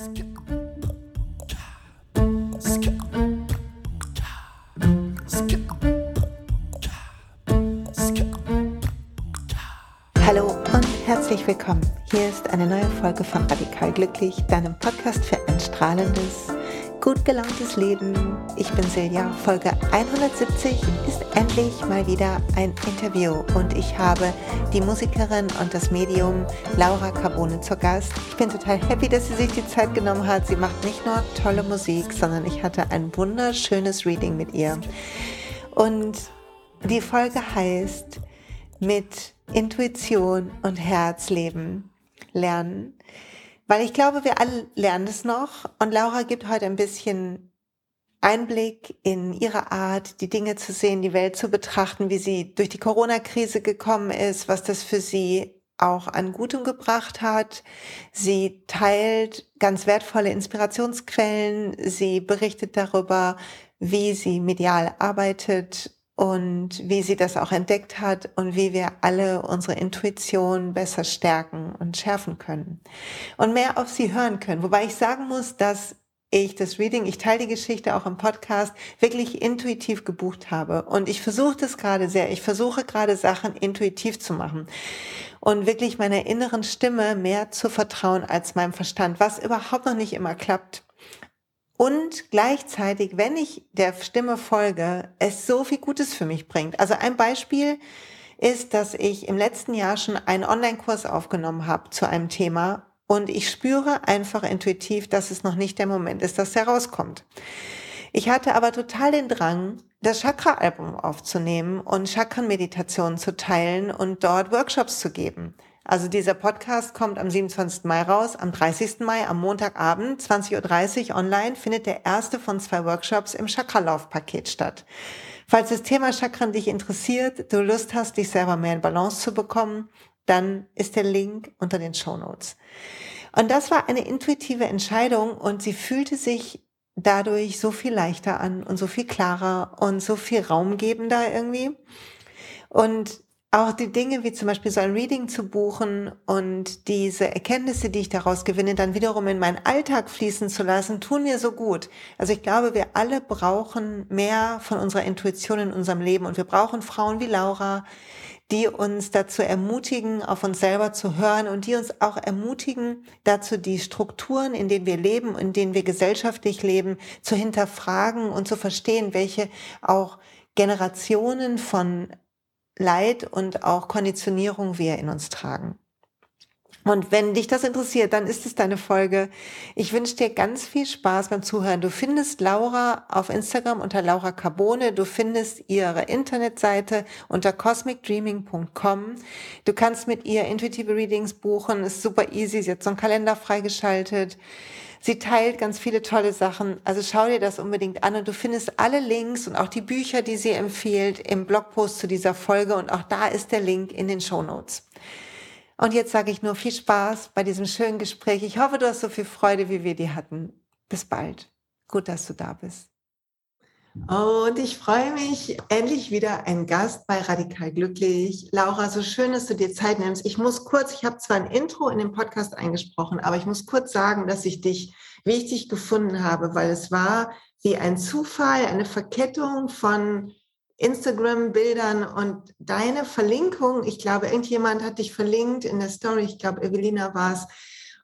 Hallo und herzlich willkommen. Hier ist eine neue Folge von Radikal Glücklich, deinem Podcast für ein strahlendes, gut gelauntes Leben. Ich bin Silja. Folge 170 ist endlich mal wieder ein Interview und ich habe die Musikerin und das Medium Laura Carbone zur Gast. Ich bin total happy, dass sie sich die Zeit genommen hat. Sie macht nicht nur tolle Musik, sondern ich hatte ein wunderschönes Reading mit ihr. Und die Folge heißt mit Intuition und Herzleben lernen. Weil ich glaube, wir alle lernen es noch. Und Laura gibt heute ein bisschen Einblick in ihre Art, die Dinge zu sehen, die Welt zu betrachten, wie sie durch die Corona-Krise gekommen ist, was das für sie auch an Gutem gebracht hat. Sie teilt ganz wertvolle Inspirationsquellen. Sie berichtet darüber, wie sie medial arbeitet und wie sie das auch entdeckt hat und wie wir alle unsere Intuition besser stärken und schärfen können und mehr auf sie hören können. Wobei ich sagen muss, dass ich das Reading, ich teile die Geschichte auch im Podcast, wirklich intuitiv gebucht habe. Und ich versuche das gerade sehr. Ich versuche gerade Sachen intuitiv zu machen und wirklich meiner inneren Stimme mehr zu vertrauen als meinem Verstand, was überhaupt noch nicht immer klappt und gleichzeitig, wenn ich der Stimme folge, es so viel Gutes für mich bringt. Also ein Beispiel ist, dass ich im letzten Jahr schon einen Online-Kurs aufgenommen habe zu einem Thema und ich spüre einfach intuitiv, dass es noch nicht der Moment ist, dass der rauskommt. Ich hatte aber total den Drang, das Chakra-Album aufzunehmen und Chakren-Meditationen zu teilen und dort Workshops zu geben. Also dieser Podcast kommt am 27. Mai raus. Am 30. Mai, am Montagabend, 20.30 Uhr online, findet der erste von zwei Workshops im Chakralauf-Paket statt. Falls das Thema Chakran dich interessiert, du Lust hast, dich selber mehr in Balance zu bekommen, dann ist der Link unter den Show Notes. Und das war eine intuitive Entscheidung und sie fühlte sich dadurch so viel leichter an und so viel klarer und so viel raumgebender irgendwie. Und auch die Dinge wie zum Beispiel so ein Reading zu buchen und diese Erkenntnisse, die ich daraus gewinne, dann wiederum in meinen Alltag fließen zu lassen, tun mir so gut. Also ich glaube, wir alle brauchen mehr von unserer Intuition in unserem Leben und wir brauchen Frauen wie Laura, die uns dazu ermutigen, auf uns selber zu hören und die uns auch ermutigen, dazu die Strukturen, in denen wir leben, in denen wir gesellschaftlich leben, zu hinterfragen und zu verstehen, welche auch Generationen von Leid und auch Konditionierung wir in uns tragen. Und wenn dich das interessiert, dann ist es deine Folge. Ich wünsche dir ganz viel Spaß beim Zuhören. Du findest Laura auf Instagram unter Laura Carbone. Du findest ihre Internetseite unter cosmicdreaming.com. Du kannst mit ihr intuitive Readings buchen. Ist super easy. Sie hat so einen Kalender freigeschaltet. Sie teilt ganz viele tolle Sachen. Also schau dir das unbedingt an und du findest alle Links und auch die Bücher, die sie empfiehlt, im Blogpost zu dieser Folge und auch da ist der Link in den Show Notes. Und jetzt sage ich nur viel Spaß bei diesem schönen Gespräch. Ich hoffe, du hast so viel Freude, wie wir die hatten. Bis bald. Gut, dass du da bist. Und ich freue mich, endlich wieder ein Gast bei Radikal Glücklich. Laura, so schön, dass du dir Zeit nimmst. Ich muss kurz, ich habe zwar ein Intro in den Podcast eingesprochen, aber ich muss kurz sagen, dass ich dich wichtig gefunden habe, weil es war wie ein Zufall, eine Verkettung von Instagram-Bildern und deine Verlinkung. Ich glaube, irgendjemand hat dich verlinkt in der Story. Ich glaube, Evelina war es.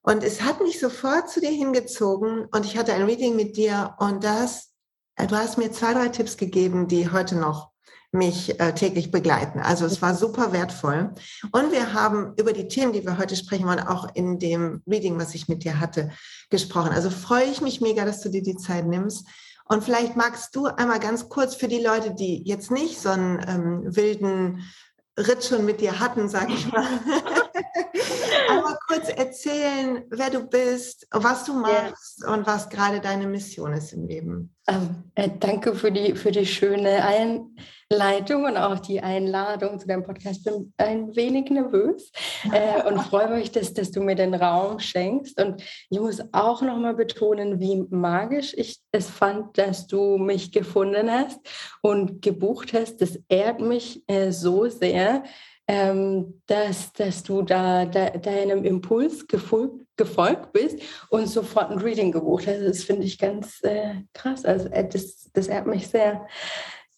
Und es hat mich sofort zu dir hingezogen und ich hatte ein Reading mit dir und das du hast mir zwei, drei Tipps gegeben, die heute noch mich äh, täglich begleiten. Also es war super wertvoll. Und wir haben über die Themen, die wir heute sprechen wollen, auch in dem Reading, was ich mit dir hatte, gesprochen. Also freue ich mich mega, dass du dir die Zeit nimmst. Und vielleicht magst du einmal ganz kurz für die Leute, die jetzt nicht so einen ähm, wilden Ritt schon mit dir hatten, sag ich mal, einmal kurz erzählen, wer du bist, was du machst ja. und was gerade deine Mission ist im Leben. Ähm, äh, danke für die, für die schöne Einleitung und auch die Einladung zu deinem Podcast. Ich bin ein wenig nervös äh, und freue mich, dass, dass du mir den Raum schenkst. Und ich muss auch nochmal betonen, wie magisch ich es fand, dass du mich gefunden hast und gebucht hast. Das ehrt mich äh, so sehr ähm, dass, dass du da, da deinem Impuls gefolgt, gefolgt bist und sofort ein Reading gebucht hast. Das finde ich ganz äh, krass. Also äh, das, das ehrt mich sehr.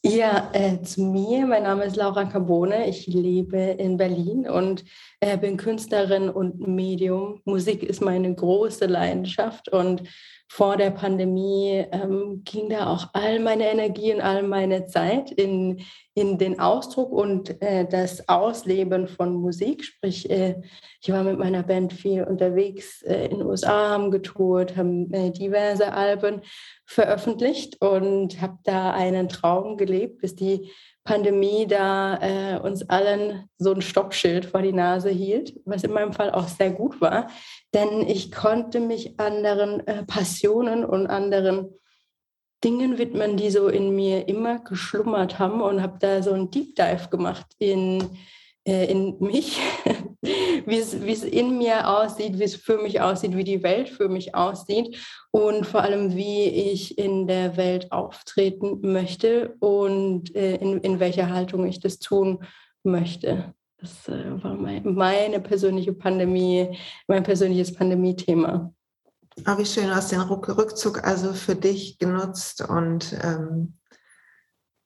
Ja, äh, zu mir. Mein Name ist Laura Carbone. Ich lebe in Berlin und äh, bin Künstlerin und Medium. Musik ist meine große Leidenschaft und vor der Pandemie ähm, ging da auch all meine Energie und all meine Zeit in, in den Ausdruck und äh, das Ausleben von Musik. Sprich, äh, ich war mit meiner Band viel unterwegs äh, in den USA, haben getourt, haben äh, diverse Alben veröffentlicht und habe da einen Traum gelebt, bis die Pandemie da äh, uns allen so ein Stoppschild vor die Nase hielt, was in meinem Fall auch sehr gut war, denn ich konnte mich anderen äh, Passionen und anderen Dingen widmen, die so in mir immer geschlummert haben und habe da so einen Deep Dive gemacht in äh, in mich, wie es, in mir aussieht, wie es für mich aussieht, wie die Welt für mich aussieht und vor allem, wie ich in der Welt auftreten möchte und äh, in, in welcher Haltung ich das tun möchte. Das äh, war mein, meine persönliche Pandemie, mein persönliches Pandemie-Thema. Oh, wie schön, du hast den Rückzug also für dich genutzt und ähm,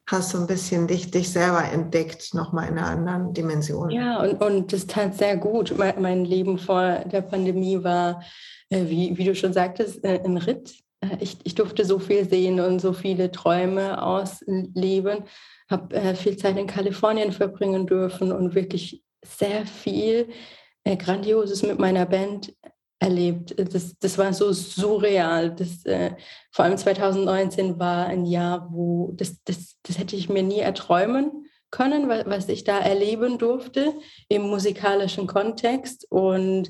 hast so ein bisschen dich, dich selber entdeckt, nochmal in einer anderen Dimension. Ja, und, und das tat sehr gut. Mein, mein Leben vor der Pandemie war, äh, wie, wie du schon sagtest, äh, ein Ritt. Äh, ich, ich durfte so viel sehen und so viele Träume ausleben, habe äh, viel Zeit in Kalifornien verbringen dürfen und wirklich sehr viel äh, Grandioses mit meiner Band erlebt. Das, das war so surreal. Das, äh, vor allem 2019 war ein Jahr, wo das, das, das hätte ich mir nie erträumen können, was ich da erleben durfte im musikalischen Kontext. Und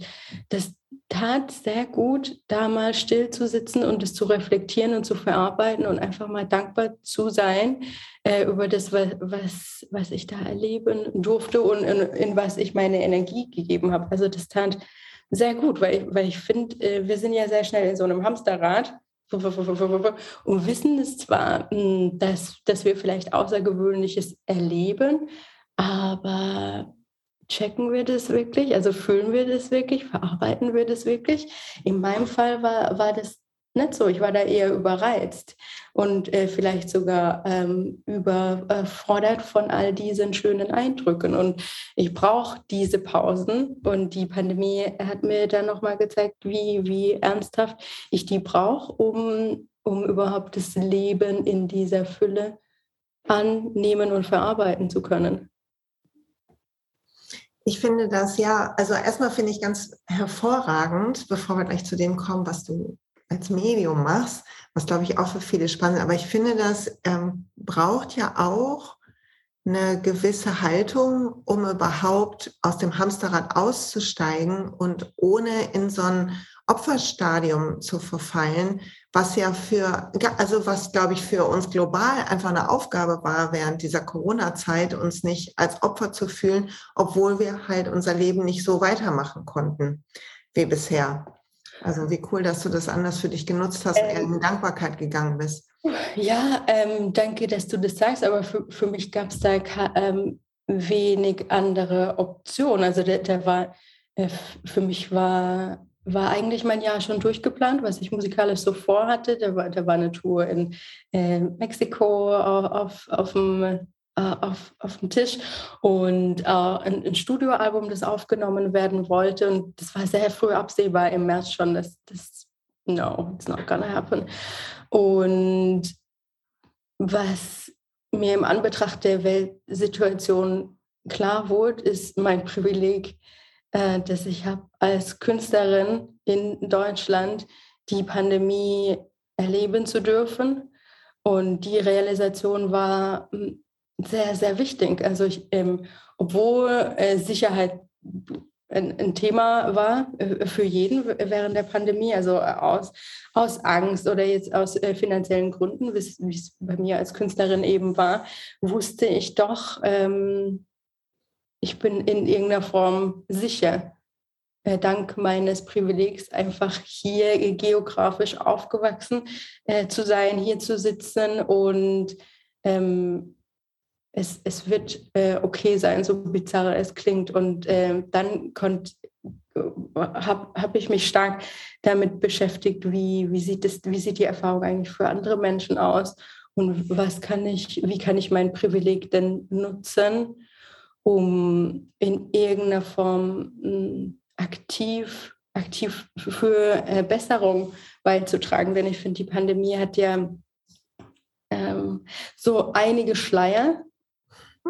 das tat sehr gut, da mal still zu sitzen und es zu reflektieren und zu verarbeiten und einfach mal dankbar zu sein äh, über das, was, was ich da erleben durfte und in, in was ich meine Energie gegeben habe. Also das tat sehr gut, weil ich, weil ich finde, äh, wir sind ja sehr schnell in so einem Hamsterrad und wissen es zwar, hm, dass, dass wir vielleicht Außergewöhnliches erleben, aber checken wir das wirklich? Also fühlen wir das wirklich? Verarbeiten wir das wirklich? In meinem Fall war, war das nicht so. Ich war da eher überreizt und äh, vielleicht sogar ähm, überfordert von all diesen schönen Eindrücken. Und ich brauche diese Pausen. Und die Pandemie hat mir dann nochmal gezeigt, wie, wie ernsthaft ich die brauche, um, um überhaupt das Leben in dieser Fülle annehmen und verarbeiten zu können. Ich finde das ja, also erstmal finde ich ganz hervorragend, bevor wir gleich zu dem kommen, was du als Medium machst, was glaube ich auch für viele spannend ist. Aber ich finde, das ähm, braucht ja auch eine gewisse Haltung, um überhaupt aus dem Hamsterrad auszusteigen und ohne in so ein Opferstadium zu verfallen, was ja für, also was glaube ich für uns global einfach eine Aufgabe war während dieser Corona-Zeit, uns nicht als Opfer zu fühlen, obwohl wir halt unser Leben nicht so weitermachen konnten wie bisher. Also wie cool, dass du das anders für dich genutzt hast ähm, und in Dankbarkeit gegangen bist. Ja, ähm, danke, dass du das sagst, aber für, für mich gab es da ähm, wenig andere Optionen. Also der, der war, äh, für mich war, war eigentlich mein Jahr schon durchgeplant, was ich musikalisch so vorhatte. Da war, da war eine Tour in äh, Mexiko auf, auf dem äh, auf, auf dem Tisch und äh, ein, ein, Studioalbum, das aufgenommen werden wollte. Und das war sehr früh absehbar im März schon, dass das, no, it's not gonna happen. Und was mir im Anbetracht der Weltsituation klar wurde, ist mein Privileg, äh, dass ich habe als Künstlerin in Deutschland die Pandemie erleben zu dürfen. Und die Realisation war, sehr, sehr wichtig. Also ich, ähm, obwohl äh, Sicherheit ein, ein, Thema war äh, für jeden während der Pandemie, also aus, aus Angst oder jetzt aus äh, finanziellen Gründen, wie es bei mir als Künstlerin eben war, wusste ich doch, ähm, ich bin in irgendeiner Form sicher. Äh, dank meines Privilegs einfach hier geografisch aufgewachsen äh, zu sein, hier zu sitzen und ähm, es, es wird äh, okay sein, so bizarr es klingt. Und äh, dann habe hab ich mich stark damit beschäftigt, wie, wie, sieht es, wie sieht die Erfahrung eigentlich für andere Menschen aus und was kann ich, wie kann ich mein Privileg denn nutzen, um in irgendeiner Form hm, aktiv, aktiv für äh, Besserung beizutragen. Denn ich finde, die Pandemie hat ja ähm, so einige Schleier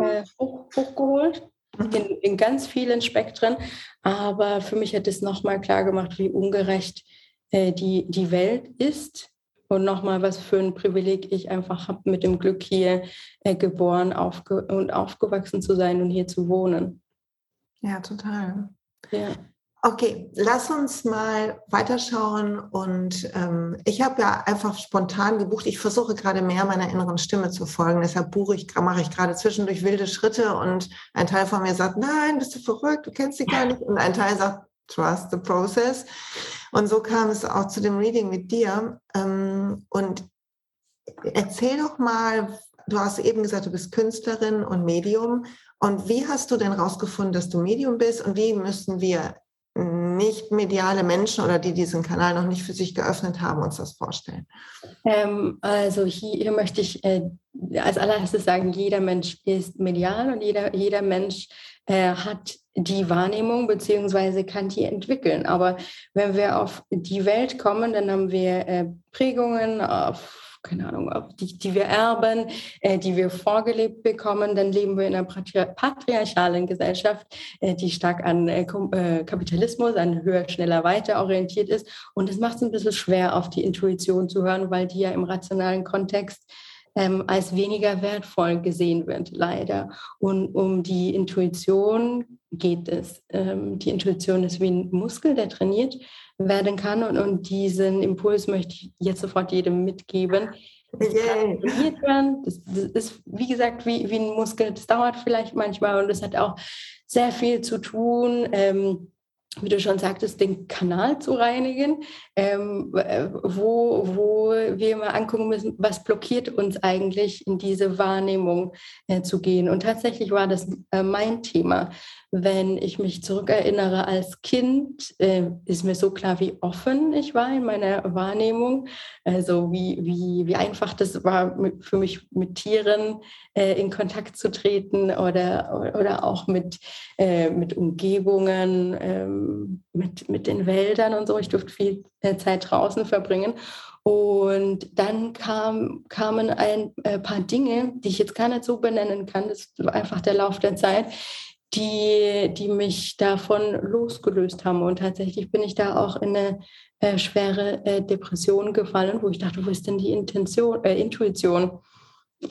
äh, hoch, hochgeholt in, in, ganz vielen Spektren. Aber für mich hat es nochmal klar gemacht, wie ungerecht äh, die, die Welt ist und nochmal, was für ein Privileg ich einfach habe, mit dem Glück hier äh, geboren aufge und aufgewachsen zu sein und hier zu wohnen. Ja, total. Ja. Okay, lass uns mal weiterschauen. Und ähm, ich habe ja einfach spontan gebucht. Ich versuche gerade mehr meiner inneren Stimme zu folgen. Deshalb buche ich, mache ich gerade zwischendurch wilde Schritte. Und ein Teil von mir sagt, nein, bist du verrückt, du kennst sie gar nicht. Und ein Teil sagt, trust the process. Und so kam es auch zu dem Reading mit dir. Ähm, und erzähl doch mal, du hast eben gesagt, du bist Künstlerin und Medium. Und wie hast du denn rausgefunden, dass du Medium bist? Und wie müssen wir nicht mediale Menschen oder die diesen Kanal noch nicht für sich geöffnet haben, uns das vorstellen? Ähm, also hier, hier, möchte ich äh, als allererstes sagen, jeder Mensch ist medial und jeder, jeder Mensch äh, hat die Wahrnehmung beziehungsweise kann die entwickeln. Aber wenn wir auf die Welt kommen, dann haben wir äh, Prägungen auf keine Ahnung, die, die wir erben, äh, die wir vorgelebt bekommen, dann leben wir in einer patriarchalen Gesellschaft, äh, die stark an äh, äh, Kapitalismus, an höher, schneller, weiter orientiert ist. Und es macht es ein bisschen schwer, auf die Intuition zu hören, weil die ja im rationalen Kontext ähm, als weniger wertvoll gesehen wird, leider. Und um die Intuition geht es. Ähm, die Intuition ist wie ein Muskel, der trainiert werden kann. Und, und diesen Impuls möchte ich jetzt sofort jedem mitgeben. Das, das, das ist, wie gesagt, wie, wie ein Muskel. Das dauert vielleicht manchmal und es hat auch sehr viel zu tun. Ähm, wie du schon sagtest, den Kanal zu reinigen, ähm, wo, wo wir mal angucken müssen, was blockiert uns eigentlich in diese Wahrnehmung äh, zu gehen. Und tatsächlich war das äh, mein Thema. Wenn ich mich zurückerinnere als Kind, äh, ist mir so klar, wie offen ich war in meiner Wahrnehmung. Also wie, wie, wie einfach das war für mich mit Tieren äh, in Kontakt zu treten oder, oder auch mit, äh, mit Umgebungen, ähm, mit, mit den Wäldern und so. Ich durfte viel äh, Zeit draußen verbringen. Und dann kam, kamen ein äh, paar Dinge, die ich jetzt gar nicht so benennen kann. Das war einfach der Lauf der Zeit, die, die mich davon losgelöst haben. Und tatsächlich bin ich da auch in eine äh, schwere äh, Depression gefallen, wo ich dachte, wo ist denn die Intention, äh, Intuition?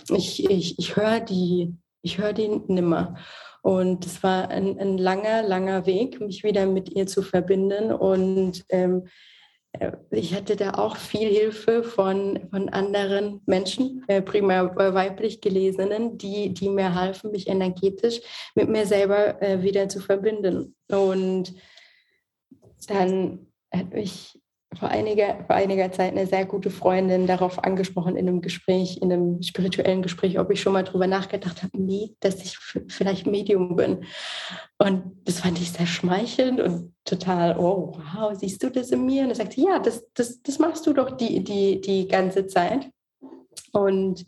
Ich, ich, ich höre die, ich höre die nimmer. Und es war ein, ein, langer, langer Weg, mich wieder mit ihr zu verbinden. Und ähm, äh, ich hatte da auch viel Hilfe von, von anderen Menschen, äh, primär weiblich Gelesenen, die, die mir halfen, mich energetisch mit mir selber äh, wieder zu verbinden. Und dann hat mich vor einiger, vor einiger Zeit eine sehr gute Freundin darauf angesprochen in einem Gespräch, in einem spirituellen Gespräch, ob ich schon mal darüber nachgedacht habe, nee, dass ich vielleicht Medium bin. Und das fand ich sehr schmeichelnd und total, oh, wow, siehst du das in mir? Und er sagte, ja, das, das, das machst du doch die, die, die ganze Zeit. Und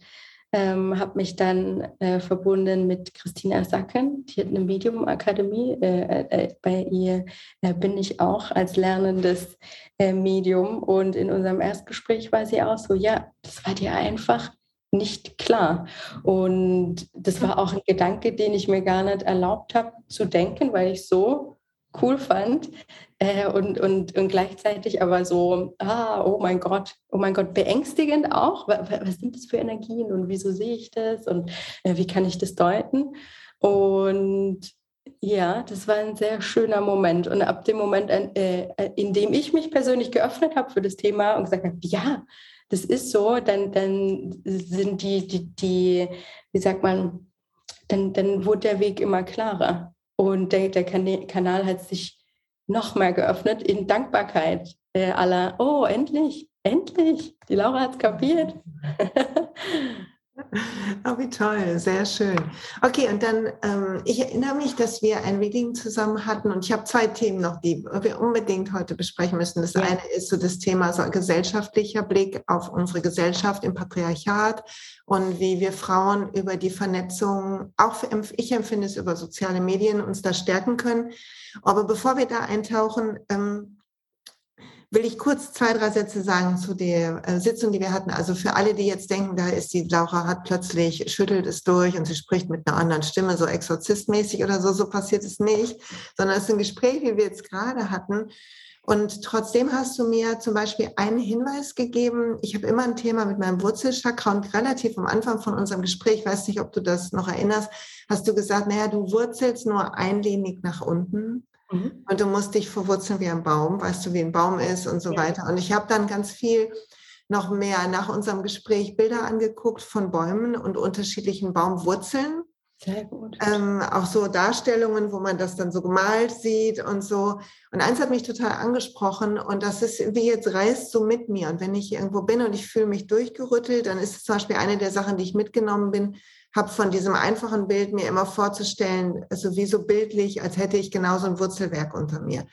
ähm, habe mich dann äh, verbunden mit Christina Sacken, die hat eine Medium-Akademie. Äh, äh, bei ihr äh, bin ich auch als lernendes äh, Medium. Und in unserem Erstgespräch war sie auch so, ja, das war dir einfach nicht klar. Und das war auch ein Gedanke, den ich mir gar nicht erlaubt habe zu denken, weil ich so cool fand äh, und, und, und gleichzeitig aber so, ah, oh mein Gott, oh mein Gott, beängstigend auch. Was, was sind das für Energien und wieso sehe ich das und äh, wie kann ich das deuten? Und ja, das war ein sehr schöner Moment. Und ab dem Moment, äh, in dem ich mich persönlich geöffnet habe für das Thema und gesagt habe, ja, das ist so, dann, dann sind die, die, die, wie sagt man, dann, dann wurde der Weg immer klarer. Und der, der Kanal hat sich noch mehr geöffnet in Dankbarkeit aller, oh, endlich, endlich, die Laura hat es kapiert. Oh, wie toll, sehr schön. Okay, und dann, ähm, ich erinnere mich, dass wir ein Reading zusammen hatten und ich habe zwei Themen noch, die wir unbedingt heute besprechen müssen. Das ja. eine ist so das Thema so ein gesellschaftlicher Blick auf unsere Gesellschaft im Patriarchat und wie wir Frauen über die Vernetzung, auch für, ich empfinde es über soziale Medien, uns da stärken können. Aber bevor wir da eintauchen, ähm, will ich kurz zwei, drei Sätze sagen zu der äh, Sitzung, die wir hatten. Also für alle, die jetzt denken, da ist die Laura hat plötzlich, schüttelt es durch und sie spricht mit einer anderen Stimme, so exorzistmäßig oder so, so passiert es nicht, sondern es ist ein Gespräch, wie wir jetzt gerade hatten. Und trotzdem hast du mir zum Beispiel einen Hinweis gegeben. Ich habe immer ein Thema mit meinem Wurzelchakra und relativ am Anfang von unserem Gespräch, weiß nicht, ob du das noch erinnerst, hast du gesagt, naja, du wurzelst nur einlinig nach unten. Mhm. Und du musst dich verwurzeln wie ein Baum, weißt du, wie ein Baum ist und so ja. weiter. Und ich habe dann ganz viel noch mehr nach unserem Gespräch Bilder angeguckt von Bäumen und unterschiedlichen Baumwurzeln. Sehr gut. Ähm, auch so Darstellungen, wo man das dann so gemalt sieht und so. Und eins hat mich total angesprochen und das ist, wie jetzt reist so mit mir. Und wenn ich irgendwo bin und ich fühle mich durchgerüttelt, dann ist es zum Beispiel eine der Sachen, die ich mitgenommen bin, habe von diesem einfachen Bild mir immer vorzustellen, also wie so bildlich, als hätte ich genauso ein Wurzelwerk unter mir.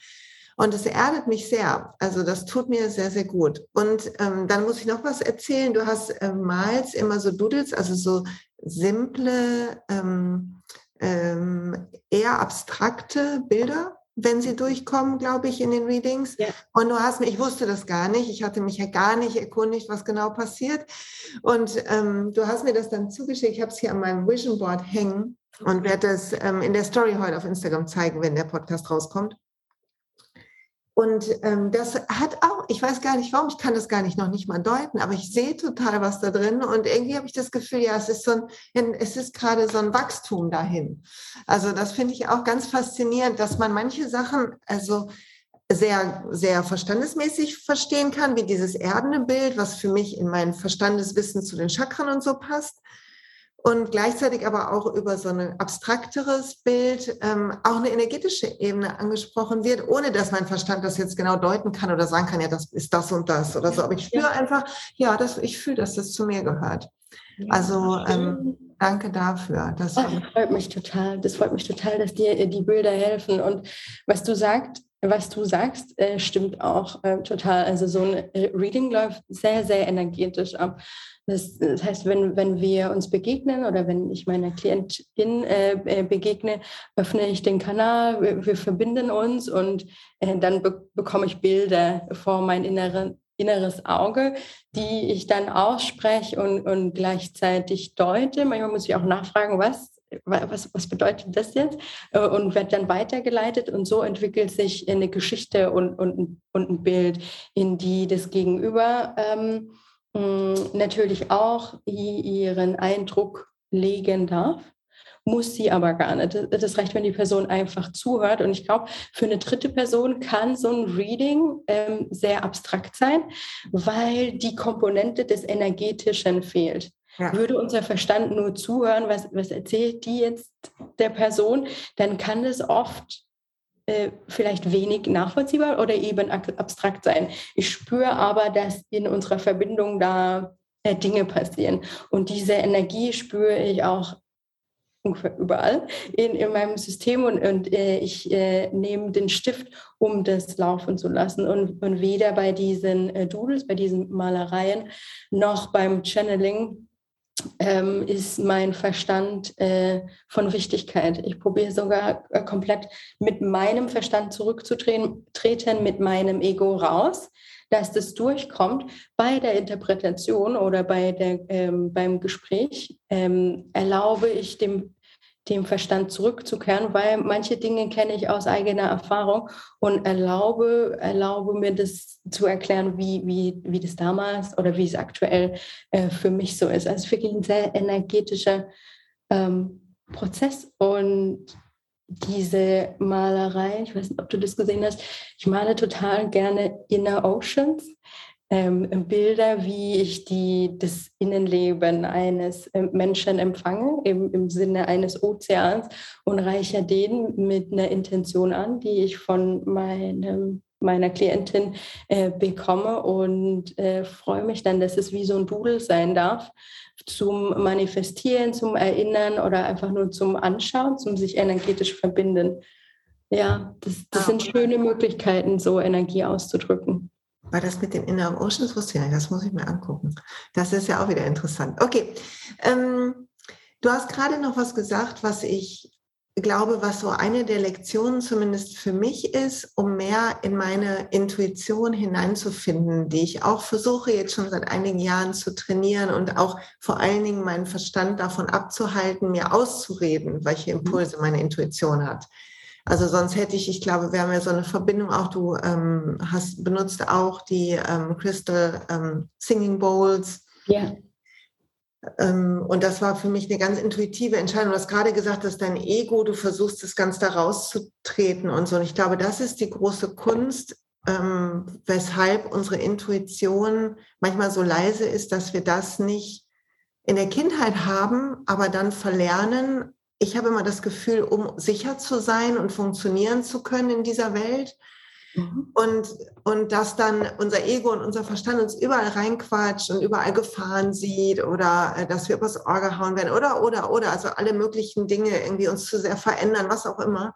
Und es erdet mich sehr. Also das tut mir sehr, sehr gut. Und ähm, dann muss ich noch was erzählen. Du hast äh, Mals immer so Doodles, also so simple, ähm, ähm, eher abstrakte Bilder wenn sie durchkommen, glaube ich, in den Readings. Ja. Und du hast mir, ich wusste das gar nicht, ich hatte mich ja gar nicht erkundigt, was genau passiert. Und ähm, du hast mir das dann zugeschickt. Ich habe es hier an meinem Vision Board hängen und werde das ähm, in der Story heute auf Instagram zeigen, wenn der Podcast rauskommt. Und ähm, das hat auch, ich weiß gar nicht warum, ich kann das gar nicht noch nicht mal deuten, aber ich sehe total was da drin und irgendwie habe ich das Gefühl, ja, es ist so ein, es ist gerade so ein Wachstum dahin. Also das finde ich auch ganz faszinierend, dass man manche Sachen, also sehr, sehr verstandesmäßig verstehen kann, wie dieses erdene Bild, was für mich in mein Verstandeswissen zu den Chakren und so passt und gleichzeitig aber auch über so ein abstrakteres Bild ähm, auch eine energetische Ebene angesprochen wird, ohne dass mein Verstand das jetzt genau deuten kann oder sagen kann, ja, das ist das und das oder so. Aber ich spüre einfach, ja, das, ich fühle, dass das zu mir gehört. Also ähm, danke dafür. Das, oh, das freut mich total. Das freut mich total, dass dir äh, die Bilder helfen. Und was du sagst, was du sagst, äh, stimmt auch äh, total. Also so ein Reading läuft sehr, sehr energetisch ab. Das, das, heißt, wenn, wenn wir uns begegnen oder wenn ich meiner Klientin äh, äh, begegne, öffne ich den Kanal, wir, wir verbinden uns und äh, dann be bekomme ich Bilder vor mein innere, inneres Auge, die ich dann ausspreche und, und gleichzeitig deute. Manchmal muss ich auch nachfragen, was was, was bedeutet das jetzt? Äh, und wird dann weitergeleitet und so entwickelt sich eine Geschichte und, und, und ein Bild, in die das Gegenüber ähm, natürlich auch ihren Eindruck legen darf, muss sie aber gar nicht. Das reicht, wenn die Person einfach zuhört. Und ich glaube, für eine dritte Person kann so ein Reading ähm, sehr abstrakt sein, weil die Komponente des Energetischen fehlt. Ja. Würde unser Verstand nur zuhören, was, was erzählt die jetzt der Person, dann kann es oft äh, vielleicht wenig nachvollziehbar oder eben abstrakt sein. Ich spüre aber, dass in unserer Verbindung da äh, Dinge passieren. Und diese Energie spüre ich auch ungefähr überall in, in meinem System und, und äh, ich äh, nehme den Stift, um das laufen zu lassen. Und, und weder bei diesen äh, Doodles, bei diesen Malereien, noch beim Channeling ähm, ist mein Verstand äh, von Wichtigkeit. Ich probiere sogar äh, komplett mit meinem Verstand zurückzutreten, mit meinem Ego raus, dass das durchkommt. Bei der Interpretation oder bei der, ähm, beim Gespräch ähm, erlaube ich dem dem Verstand zurückzukehren, weil manche Dinge kenne ich aus eigener Erfahrung und erlaube, erlaube mir das zu erklären, wie, wie, wie das damals oder wie es aktuell äh, für mich so ist. Also wirklich ein sehr energetischer ähm, Prozess und diese Malerei, ich weiß nicht, ob du das gesehen hast, ich male total gerne Inner Oceans ähm, Bilder, wie ich die, das Innenleben eines äh, Menschen empfange, im, im Sinne eines Ozeans und reiche den mit einer Intention an, die ich von meinem meiner Klientin äh, bekomme und äh, freue mich dann, dass es wie so ein Dudel sein darf zum Manifestieren, zum Erinnern oder einfach nur zum Anschauen, zum sich energetisch verbinden. Ja, das, das sind schöne Möglichkeiten, so Energie auszudrücken. War das mit den Inner Oceans? Wusste ich nicht, das muss ich mir angucken. Das ist ja auch wieder interessant. Okay, ähm, du hast gerade noch was gesagt, was ich glaube, was so eine der Lektionen zumindest für mich ist, um mehr in meine Intuition hineinzufinden, die ich auch versuche jetzt schon seit einigen Jahren zu trainieren und auch vor allen Dingen meinen Verstand davon abzuhalten, mir auszureden, welche mhm. Impulse meine Intuition hat. Also sonst hätte ich, ich glaube, wir haben ja so eine Verbindung auch, du ähm, hast benutzt auch die ähm, Crystal ähm, Singing Bowls. Ja. Ähm, und das war für mich eine ganz intuitive Entscheidung. Du hast gerade gesagt, dass dein Ego, du versuchst, das ganz da rauszutreten und so. Und ich glaube, das ist die große Kunst, ähm, weshalb unsere Intuition manchmal so leise ist, dass wir das nicht in der Kindheit haben, aber dann verlernen. Ich habe immer das Gefühl, um sicher zu sein und funktionieren zu können in dieser Welt, Mhm. Und, und dass dann unser Ego und unser Verstand uns überall reinquatscht und überall Gefahren sieht oder äh, dass wir übers Ohr gehauen werden oder, oder, oder, also alle möglichen Dinge irgendwie uns zu sehr verändern, was auch immer.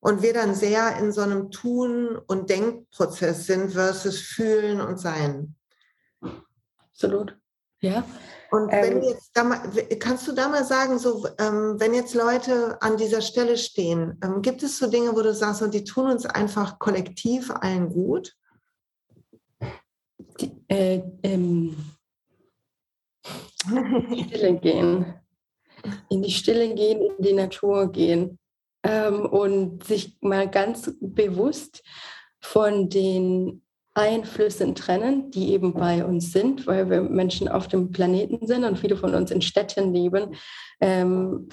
Und wir dann sehr in so einem Tun- und Denkprozess sind versus Fühlen und Sein. Absolut. Ja, und wenn ähm, jetzt da mal, kannst du da mal sagen, so ähm, wenn jetzt Leute an dieser Stelle stehen, ähm, gibt es so Dinge, wo du sagst, und die tun uns einfach kollektiv allen gut? Die, äh, ähm, in die Stille gehen, in die Stille gehen, in die Natur gehen. Ähm, und sich mal ganz bewusst von den Einflüssen trennen, die eben bei uns sind, weil wir Menschen auf dem Planeten sind und viele von uns in Städten leben. Ähm,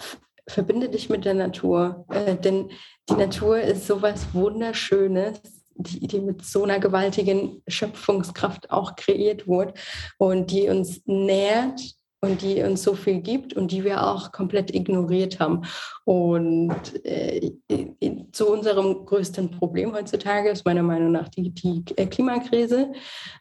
verbinde dich mit der Natur, äh, denn die Natur ist sowas Wunderschönes, die, die mit so einer gewaltigen Schöpfungskraft auch kreiert wurde und die uns nährt und die uns so viel gibt und die wir auch komplett ignoriert haben. Und äh, zu unserem größten Problem heutzutage ist meiner Meinung nach die, die äh, Klimakrise,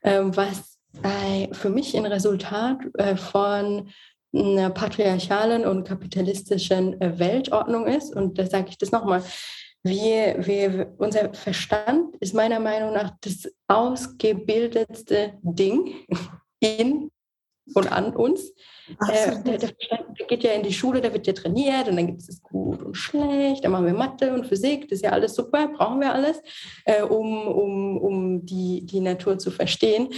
äh, was äh, für mich ein Resultat äh, von einer patriarchalen und kapitalistischen äh, Weltordnung ist. Und da sage ich das nochmal. Wir, wir, unser Verstand ist meiner Meinung nach das ausgebildetste Ding in und an uns. Äh, der, der, geht ja in die Schule, da wird ja trainiert und dann gibt es das gut und schlecht, dann machen wir Mathe und Physik, das ist ja alles super, brauchen wir alles, äh, um, um, um die, die Natur zu verstehen.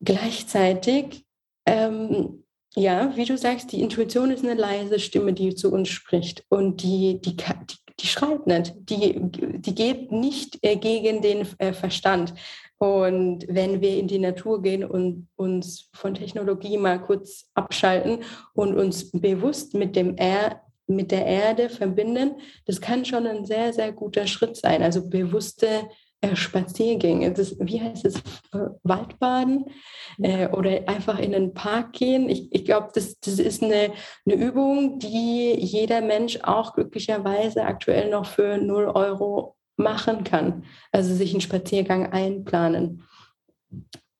Gleichzeitig, ähm, ja, wie du sagst, die Intuition ist eine leise Stimme, die zu uns spricht und die, die, die die schreit nicht, die, die geht nicht äh, gegen den äh, Verstand. Und wenn wir in die Natur gehen und uns von Technologie mal kurz abschalten und uns bewusst mit, dem er mit der Erde verbinden, das kann schon ein sehr, sehr guter Schritt sein. Also bewusste äh, Spaziergänge. Das, wie heißt es? Waldbaden äh, oder einfach in den Park gehen. Ich, ich glaube, das, das ist eine, eine Übung, die jeder Mensch auch glücklicherweise aktuell noch für 0 Euro machen kann. Also sich einen Spaziergang einplanen.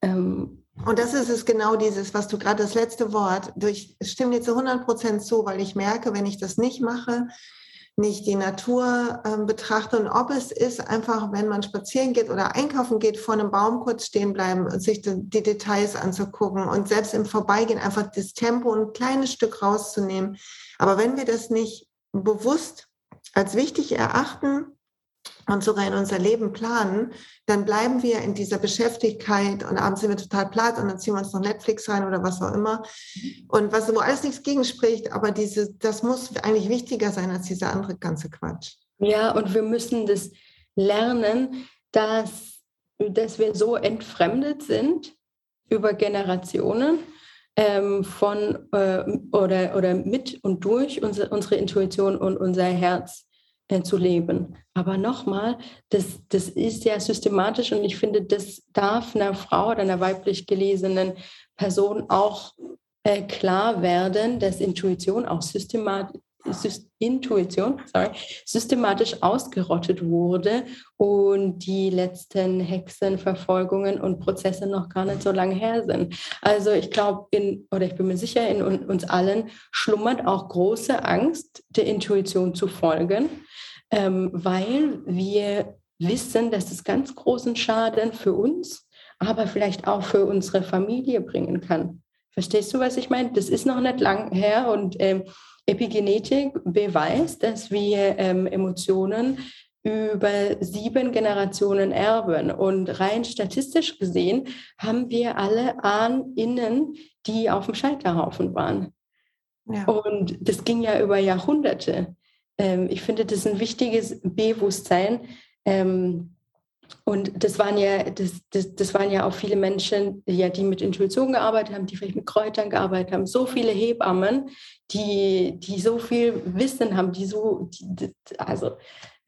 Ähm, und das ist es genau dieses, was du gerade das letzte Wort, ich stimme dir zu 100 Prozent zu, weil ich merke, wenn ich das nicht mache, nicht die Natur äh, betrachte und ob es ist, einfach, wenn man spazieren geht oder einkaufen geht, vor einem Baum kurz stehen bleiben und sich die, die Details anzugucken und selbst im Vorbeigehen einfach das Tempo ein kleines Stück rauszunehmen. Aber wenn wir das nicht bewusst als wichtig erachten, und sogar in unser Leben planen, dann bleiben wir in dieser Beschäftigkeit und abends sind wir total platt und dann ziehen wir uns noch Netflix rein oder was auch immer. Und was wo alles nichts gegen spricht, aber diese, das muss eigentlich wichtiger sein als dieser andere ganze Quatsch. Ja, und wir müssen das lernen, dass, dass wir so entfremdet sind über Generationen ähm, von äh, oder, oder mit und durch unsere, unsere Intuition und unser Herz äh, zu leben. Aber nochmal, das, das ist ja systematisch und ich finde, das darf einer Frau oder einer weiblich gelesenen Person auch äh, klar werden, dass Intuition auch systemat Intuition sorry, systematisch ausgerottet wurde und die letzten Hexenverfolgungen und Prozesse noch gar nicht so lange her sind. Also ich glaube, oder ich bin mir sicher, in uns allen schlummert auch große Angst, der Intuition zu folgen, ähm, weil wir wissen, dass es ganz großen Schaden für uns, aber vielleicht auch für unsere Familie bringen kann. Verstehst du, was ich meine? Das ist noch nicht lang her und ähm, Epigenetik beweist, dass wir ähm, Emotionen über sieben Generationen erben. Und rein statistisch gesehen haben wir alle Ahnen, die auf dem Scheiterhaufen waren. Ja. Und das ging ja über Jahrhunderte. Ähm, ich finde, das ist ein wichtiges Bewusstsein, ähm, und das waren ja, das, das, das waren ja auch viele Menschen, ja, die mit Intuition gearbeitet haben, die vielleicht mit Kräutern gearbeitet haben. So viele Hebammen, die, die so viel Wissen haben, die so, die, also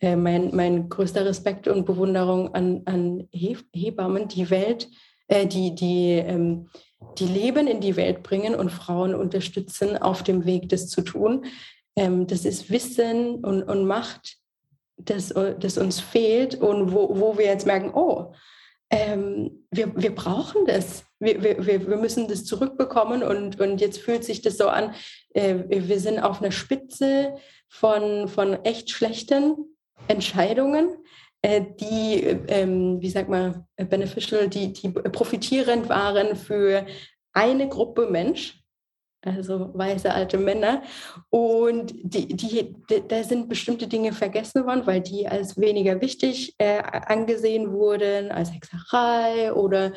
äh, mein, mein größter Respekt und Bewunderung an, an Hebammen, die Welt, äh, die, die, ähm, die Leben in die Welt bringen und Frauen unterstützen, auf dem Weg, das zu tun. Ähm, das ist Wissen und, und Macht das, das uns fehlt und wo, wo wir jetzt merken, oh, ähm, wir, wir brauchen das. Wir, wir, wir müssen das zurückbekommen und, und jetzt fühlt sich das so an, äh, wir sind auf einer Spitze von, von echt schlechten Entscheidungen, äh, die, ähm, wie sagt man, beneficial, die, die profitierend waren für eine Gruppe Mensch also weiße alte Männer. Und die, die, da sind bestimmte Dinge vergessen worden, weil die als weniger wichtig äh, angesehen wurden, als Hexerei oder,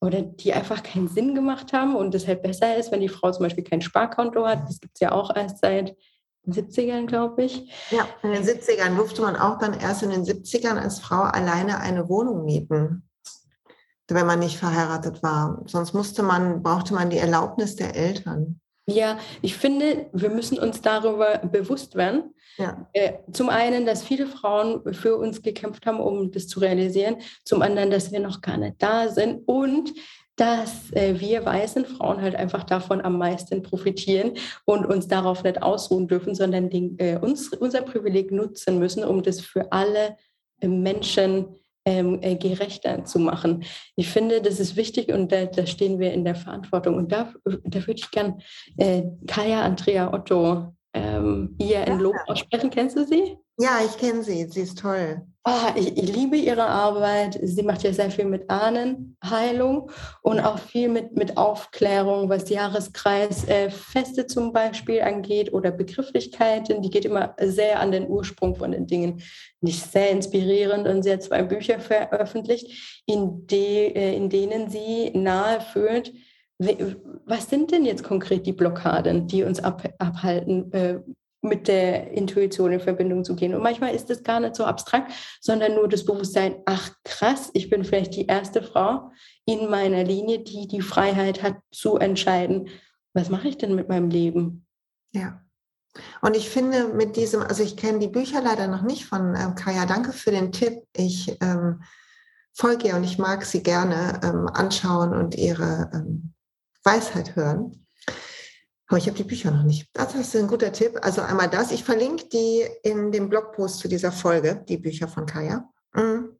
oder die einfach keinen Sinn gemacht haben und deshalb besser ist, wenn die Frau zum Beispiel kein Sparkonto hat. Das gibt es ja auch erst seit den 70ern, glaube ich. Ja, in den 70ern durfte man auch dann erst in den 70ern als Frau alleine eine Wohnung mieten wenn man nicht verheiratet war. Sonst musste man, brauchte man die Erlaubnis der Eltern. Ja, ich finde, wir müssen uns darüber bewusst werden. Ja. Äh, zum einen, dass viele Frauen für uns gekämpft haben, um das zu realisieren. Zum anderen, dass wir noch gar nicht da sind. Und dass äh, wir weißen Frauen halt einfach davon am meisten profitieren und uns darauf nicht ausruhen dürfen, sondern den, äh, uns, unser Privileg nutzen müssen, um das für alle Menschen zu ähm, äh, gerechter zu machen. Ich finde, das ist wichtig und da, da stehen wir in der Verantwortung. Und da, da würde ich gern äh, Kaya Andrea Otto ähm, ihr ein Lob aussprechen. Kennst du sie? Ja, ich kenne sie. Sie ist toll. Oh, ich, ich, liebe ihre Arbeit. Sie macht ja sehr viel mit Ahnenheilung und auch viel mit, mit Aufklärung, was Jahreskreisfeste äh, zum Beispiel angeht oder Begrifflichkeiten. Die geht immer sehr an den Ursprung von den Dingen. Nicht sehr inspirierend und sie hat zwei Bücher veröffentlicht, in, de, äh, in denen sie nahe führt, was sind denn jetzt konkret die Blockaden, die uns ab, abhalten, äh, mit der Intuition in Verbindung zu gehen. Und manchmal ist das gar nicht so abstrakt, sondern nur das Bewusstsein, ach krass, ich bin vielleicht die erste Frau in meiner Linie, die die Freiheit hat zu entscheiden, was mache ich denn mit meinem Leben? Ja. Und ich finde mit diesem, also ich kenne die Bücher leider noch nicht von ähm, Kaya, danke für den Tipp. Ich ähm, folge ihr und ich mag sie gerne ähm, anschauen und ihre ähm, Weisheit hören. Aber ich habe die Bücher noch nicht. Das ist ein guter Tipp. Also einmal das. Ich verlinke die in dem Blogpost zu dieser Folge, die Bücher von Kaya. Mhm.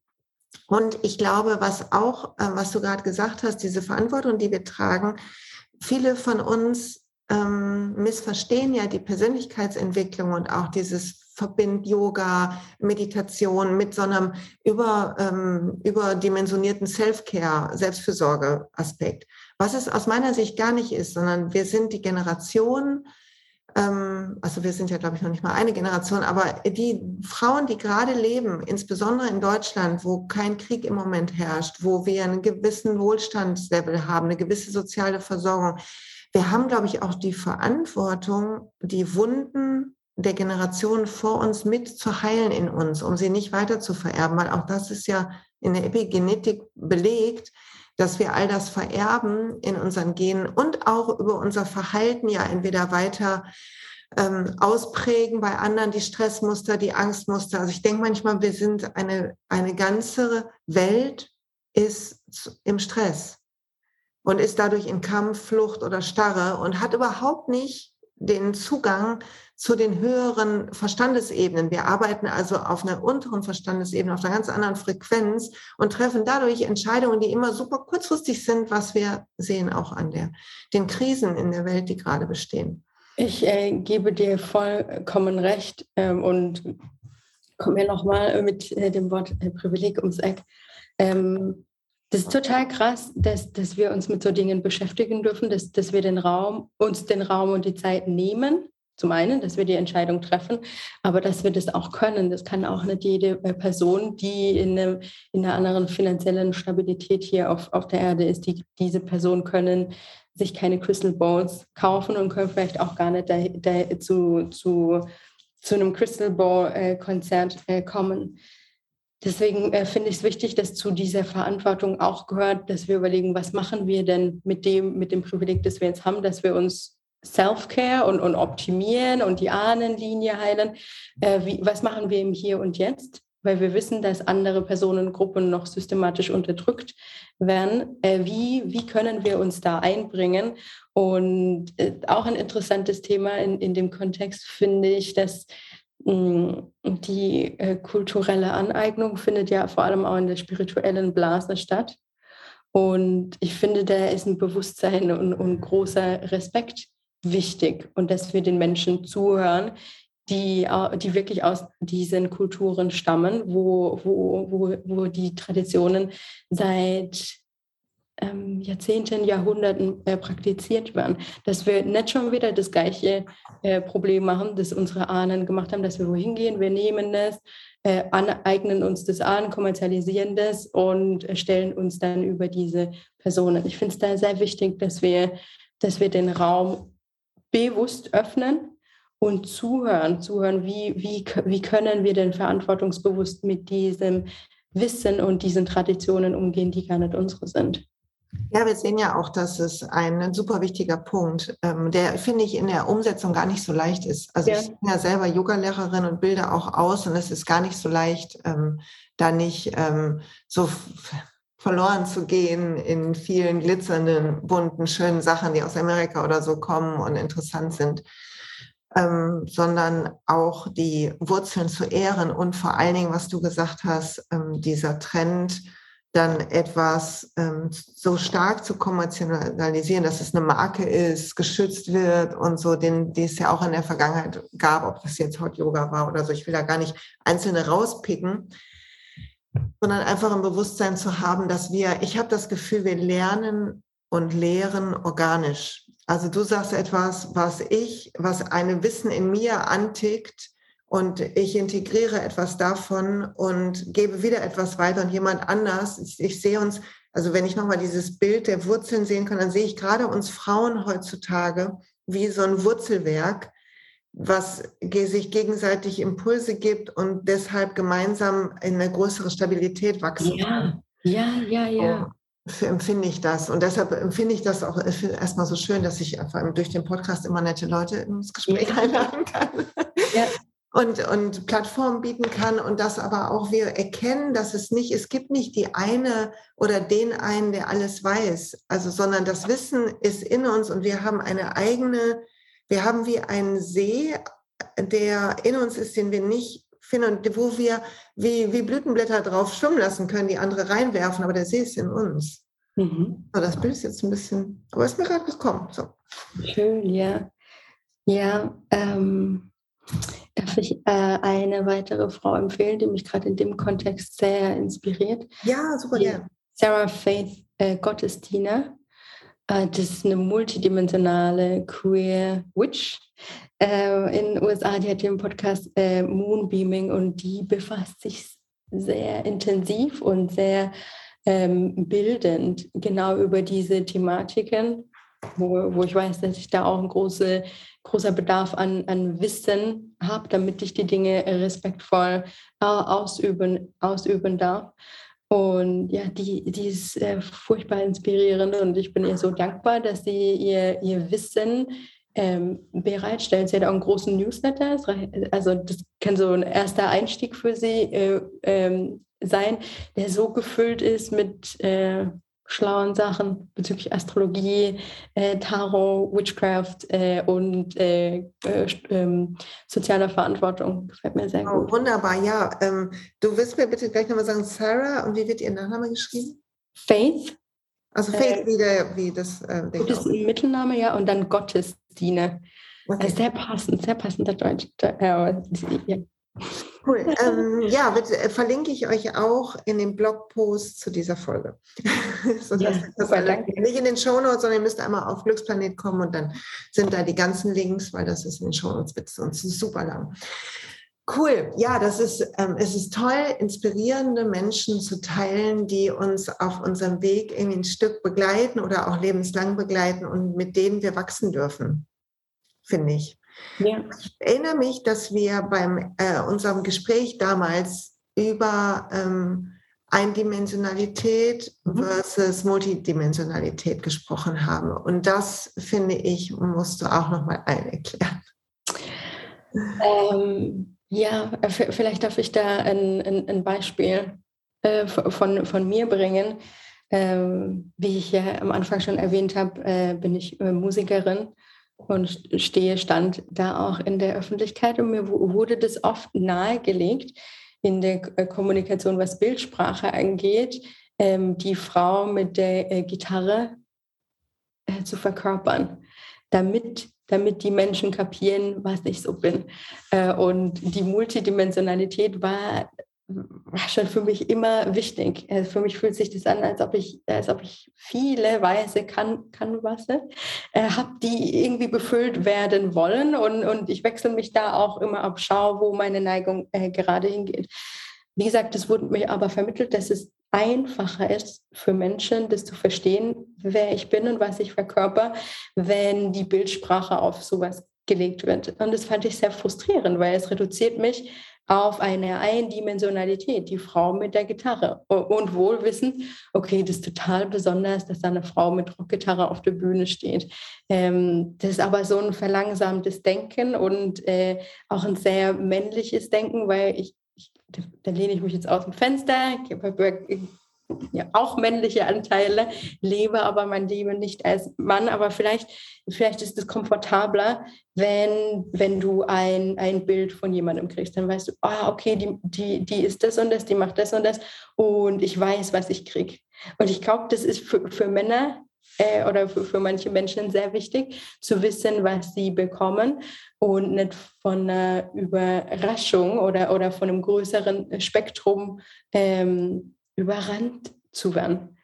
Und ich glaube, was auch, äh, was du gerade gesagt hast, diese Verantwortung, die wir tragen, viele von uns ähm, missverstehen ja die Persönlichkeitsentwicklung und auch dieses Verbind Yoga, Meditation mit so einem über, ähm, überdimensionierten Self-Care, Selbstfürsorge-Aspekt was es aus meiner Sicht gar nicht ist, sondern wir sind die Generation, ähm, also wir sind ja, glaube ich, noch nicht mal eine Generation, aber die Frauen, die gerade leben, insbesondere in Deutschland, wo kein Krieg im Moment herrscht, wo wir einen gewissen Wohlstandslevel haben, eine gewisse soziale Versorgung, wir haben, glaube ich, auch die Verantwortung, die Wunden der Generation vor uns mit zu heilen in uns, um sie nicht weiter zu vererben, weil auch das ist ja in der Epigenetik belegt, dass wir all das vererben in unseren Genen und auch über unser Verhalten ja entweder weiter ähm, ausprägen bei anderen die Stressmuster, die Angstmuster. Also ich denke manchmal, wir sind eine, eine ganze Welt ist im Stress und ist dadurch in Kampf, Flucht oder Starre und hat überhaupt nicht den Zugang zu den höheren Verstandesebenen. Wir arbeiten also auf einer unteren Verstandesebene, auf einer ganz anderen Frequenz und treffen dadurch Entscheidungen, die immer super kurzfristig sind, was wir sehen auch an der, den Krisen in der Welt, die gerade bestehen. Ich äh, gebe dir vollkommen recht ähm, und komme mir nochmal mit äh, dem Wort äh, Privileg ums Eck. Ähm, das ist total krass, dass, dass wir uns mit so Dingen beschäftigen dürfen, dass, dass wir den Raum, uns den Raum und die Zeit nehmen. Zum einen, dass wir die Entscheidung treffen, aber dass wir das auch können. Das kann auch nicht jede Person, die in, einem, in einer anderen finanziellen Stabilität hier auf, auf der Erde ist, die, diese Person können sich keine Crystal Balls kaufen und können vielleicht auch gar nicht da, da, zu, zu, zu einem Crystal Ball-Konzert äh, äh, kommen. Deswegen äh, finde ich es wichtig, dass zu dieser Verantwortung auch gehört, dass wir überlegen, was machen wir denn mit dem, mit dem Privileg, das wir jetzt haben, dass wir uns Self-Care und, und optimieren und die Ahnenlinie heilen. Äh, wie, was machen wir im Hier und Jetzt? Weil wir wissen, dass andere Personengruppen noch systematisch unterdrückt werden. Äh, wie, wie können wir uns da einbringen? Und äh, auch ein interessantes Thema in, in dem Kontext finde ich, dass die äh, kulturelle Aneignung findet ja vor allem auch in der spirituellen Blase statt. Und ich finde, da ist ein Bewusstsein und, und großer Respekt wichtig und dass wir den Menschen zuhören, die, die wirklich aus diesen Kulturen stammen, wo, wo, wo, wo die Traditionen seit ähm, Jahrzehnten, Jahrhunderten äh, praktiziert werden. Dass wir nicht schon wieder das gleiche äh, Problem machen, das unsere Ahnen gemacht haben, dass wir wohin gehen, wir nehmen das, äh, aneignen uns das an, kommerzialisieren das und stellen uns dann über diese Personen. Ich finde es da sehr wichtig, dass wir, dass wir den Raum bewusst öffnen und zuhören, zuhören, wie, wie, wie können wir denn verantwortungsbewusst mit diesem Wissen und diesen Traditionen umgehen, die gar nicht unsere sind. Ja, wir sehen ja auch, dass es ein super wichtiger Punkt, ähm, der finde ich in der Umsetzung gar nicht so leicht ist. Also ja. ich bin ja selber Yogalehrerin und bilde auch aus und es ist gar nicht so leicht, ähm, da nicht ähm, so verloren zu gehen in vielen glitzernden, bunten, schönen Sachen, die aus Amerika oder so kommen und interessant sind, ähm, sondern auch die Wurzeln zu ehren und vor allen Dingen, was du gesagt hast, ähm, dieser Trend, dann etwas ähm, so stark zu kommerzialisieren, dass es eine Marke ist, geschützt wird und so, den, die es ja auch in der Vergangenheit gab, ob das jetzt Hot Yoga war oder so. Ich will da gar nicht einzelne rauspicken, sondern einfach ein Bewusstsein zu haben, dass wir, ich habe das Gefühl, wir lernen und lehren organisch. Also du sagst etwas, was ich, was eine Wissen in mir antickt, und ich integriere etwas davon und gebe wieder etwas weiter und jemand anders. Ich, ich sehe uns, also wenn ich nochmal dieses Bild der Wurzeln sehen kann, dann sehe ich gerade uns Frauen heutzutage wie so ein Wurzelwerk, was sich gegenseitig Impulse gibt und deshalb gemeinsam in eine größere Stabilität wachsen ja. kann. Ja, ja, ja. So empfinde ich das. Und deshalb empfinde ich das auch erstmal so schön, dass ich einfach durch den Podcast immer nette Leute ins Gespräch ja. einladen kann. Ja und, und Plattformen bieten kann und dass aber auch wir erkennen, dass es nicht, es gibt nicht die eine oder den einen, der alles weiß, also, sondern das Wissen ist in uns und wir haben eine eigene, wir haben wie einen See, der in uns ist, den wir nicht finden und wo wir wie, wie Blütenblätter drauf schwimmen lassen können, die andere reinwerfen, aber der See ist in uns. Mhm. So, das Bild ist jetzt ein bisschen, aber ist mir gerade gekommen. So. Schön, ja. Ja, ähm, Darf ich äh, eine weitere Frau empfehlen, die mich gerade in dem Kontext sehr inspiriert? Ja, super gerne. Sarah Faith äh, Gottesdiener. Äh, das ist eine multidimensionale Queer Witch äh, in den USA. Die hat den Podcast äh, Moonbeaming und die befasst sich sehr intensiv und sehr ähm, bildend genau über diese Thematiken, wo, wo ich weiß, dass ich da auch ein große großer Bedarf an, an Wissen habe, damit ich die Dinge respektvoll äh, ausüben, ausüben darf. Und ja, die, die ist äh, furchtbar inspirierend und ich bin ihr so dankbar, dass sie ihr, ihr Wissen ähm, bereitstellt. Sie hat auch einen großen Newsletter, also das kann so ein erster Einstieg für sie äh, ähm, sein, der so gefüllt ist mit, äh, schlauen Sachen bezüglich Astrologie, äh, Tarot, Witchcraft äh, und äh, äh ähm, sozialer Verantwortung. Gefällt mir sehr oh, gut. Wunderbar, ja. Ähm, du wirst mir bitte gleich nochmal sagen, Sarah, und wie wird ihr Nachname geschrieben? Faith. Also Faith äh, wie, der, wie das äh, Ding. Das ist ein Mittelname, ja, und dann Gottesdiene. Okay. sehr passend, sehr passender Deutsch. Ja. Cool. Ähm, ja, bitte, äh, verlinke ich euch auch in dem Blogpost zu dieser Folge. so, ja, super, nicht in den Shownotes, sondern ihr müsst einmal auf Glücksplanet kommen und dann sind da die ganzen Links, weil das ist in den Shownotes wird sonst super lang. Cool, ja, das ist, ähm, es ist toll, inspirierende Menschen zu teilen, die uns auf unserem Weg irgendwie ein Stück begleiten oder auch lebenslang begleiten und mit denen wir wachsen dürfen, finde ich. Ja. Ich erinnere mich, dass wir beim äh, unserem Gespräch damals über ähm, Eindimensionalität mhm. versus Multidimensionalität gesprochen haben. Und das, finde ich, musst du auch nochmal allen erklären. Ähm, ja, vielleicht darf ich da ein, ein, ein Beispiel äh, von, von mir bringen. Ähm, wie ich ja am Anfang schon erwähnt habe, äh, bin ich äh, Musikerin und stehe, stand da auch in der Öffentlichkeit und mir wurde das oft nahegelegt in der äh, Kommunikation, was Bildsprache angeht, ähm, die Frau mit der äh, Gitarre äh, zu verkörpern, damit, damit die Menschen kapieren, was ich so bin. und die Multidimensionalität war war schon für mich immer wichtig. Also für mich fühlt sich das an, als ob ich, als ob ich viele weiße kan Kanvasse äh, habe, die irgendwie befüllt werden wollen. Und, und ich wechsle mich da auch immer ab, schaue, wo meine Neigung äh, gerade hingeht. Wie gesagt, es wurde mir aber vermittelt, dass es einfacher ist für Menschen, das zu verstehen, wer ich bin und was ich verkörper, wenn die Bildsprache auf sowas gelegt wird. Und das fand ich sehr frustrierend, weil es reduziert mich auf eine Eindimensionalität, die Frau mit der Gitarre. Und wohl wissen, okay, das ist total besonders, dass da eine Frau mit Rockgitarre auf der Bühne steht. Ähm, das ist aber so ein verlangsamtes Denken und äh, auch ein sehr männliches Denken, weil ich, ich da lehne ich mich jetzt aus dem Fenster, ja, auch männliche Anteile, lebe aber mein Leben nicht als Mann. Aber vielleicht, vielleicht ist es komfortabler, wenn, wenn du ein, ein Bild von jemandem kriegst. Dann weißt du, ah, okay, die, die, die ist das und das, die macht das und das und ich weiß, was ich kriege. Und ich glaube, das ist für, für Männer äh, oder für, für manche Menschen sehr wichtig, zu wissen, was sie bekommen und nicht von einer Überraschung oder, oder von einem größeren Spektrum ähm, überrannt zu werden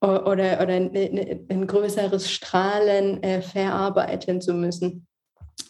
oder, oder ein, größeres Strahlen äh, verarbeiten zu müssen.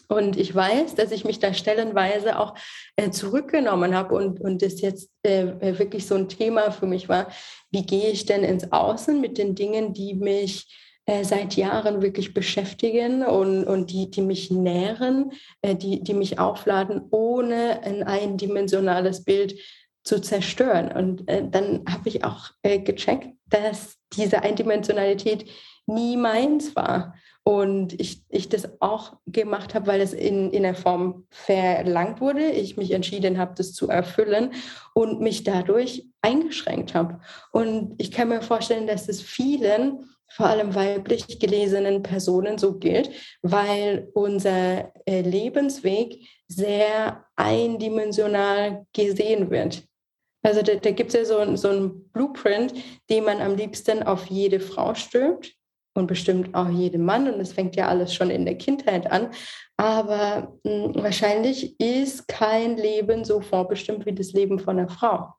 Und ich weiß, dass ich mich da stellenweise auch äh, zurückgenommen habe und, und das jetzt äh, äh, wirklich so ein Thema für mich war. Wie gehe ich denn ins Außen mit den Dingen, die mich äh, seit Jahren wirklich beschäftigen und, und die, die mich nähren, äh, die, die mich aufladen, ohne ein eindimensionales Bild zu zerstören. Und äh, dann habe ich auch äh, gecheckt, dass diese Eindimensionalität nie meins war. Und ich, ich das auch gemacht habe, weil es in, in der Form verlangt wurde. Ich mich entschieden habe, das zu erfüllen und mich dadurch eingeschränkt habe. Und ich kann mir vorstellen, dass es vielen, vor allem weiblich gelesenen Personen so gilt, weil unser äh, Lebensweg sehr eindimensional gesehen wird. Also da, da gibt es ja so, so einen Blueprint, den man am liebsten auf jede Frau stülpt und bestimmt auch jedem Mann. Und das fängt ja alles schon in der Kindheit an. Aber mh, hm, wahrscheinlich ist kein Leben so vorbestimmt wie das Leben von einer Frau.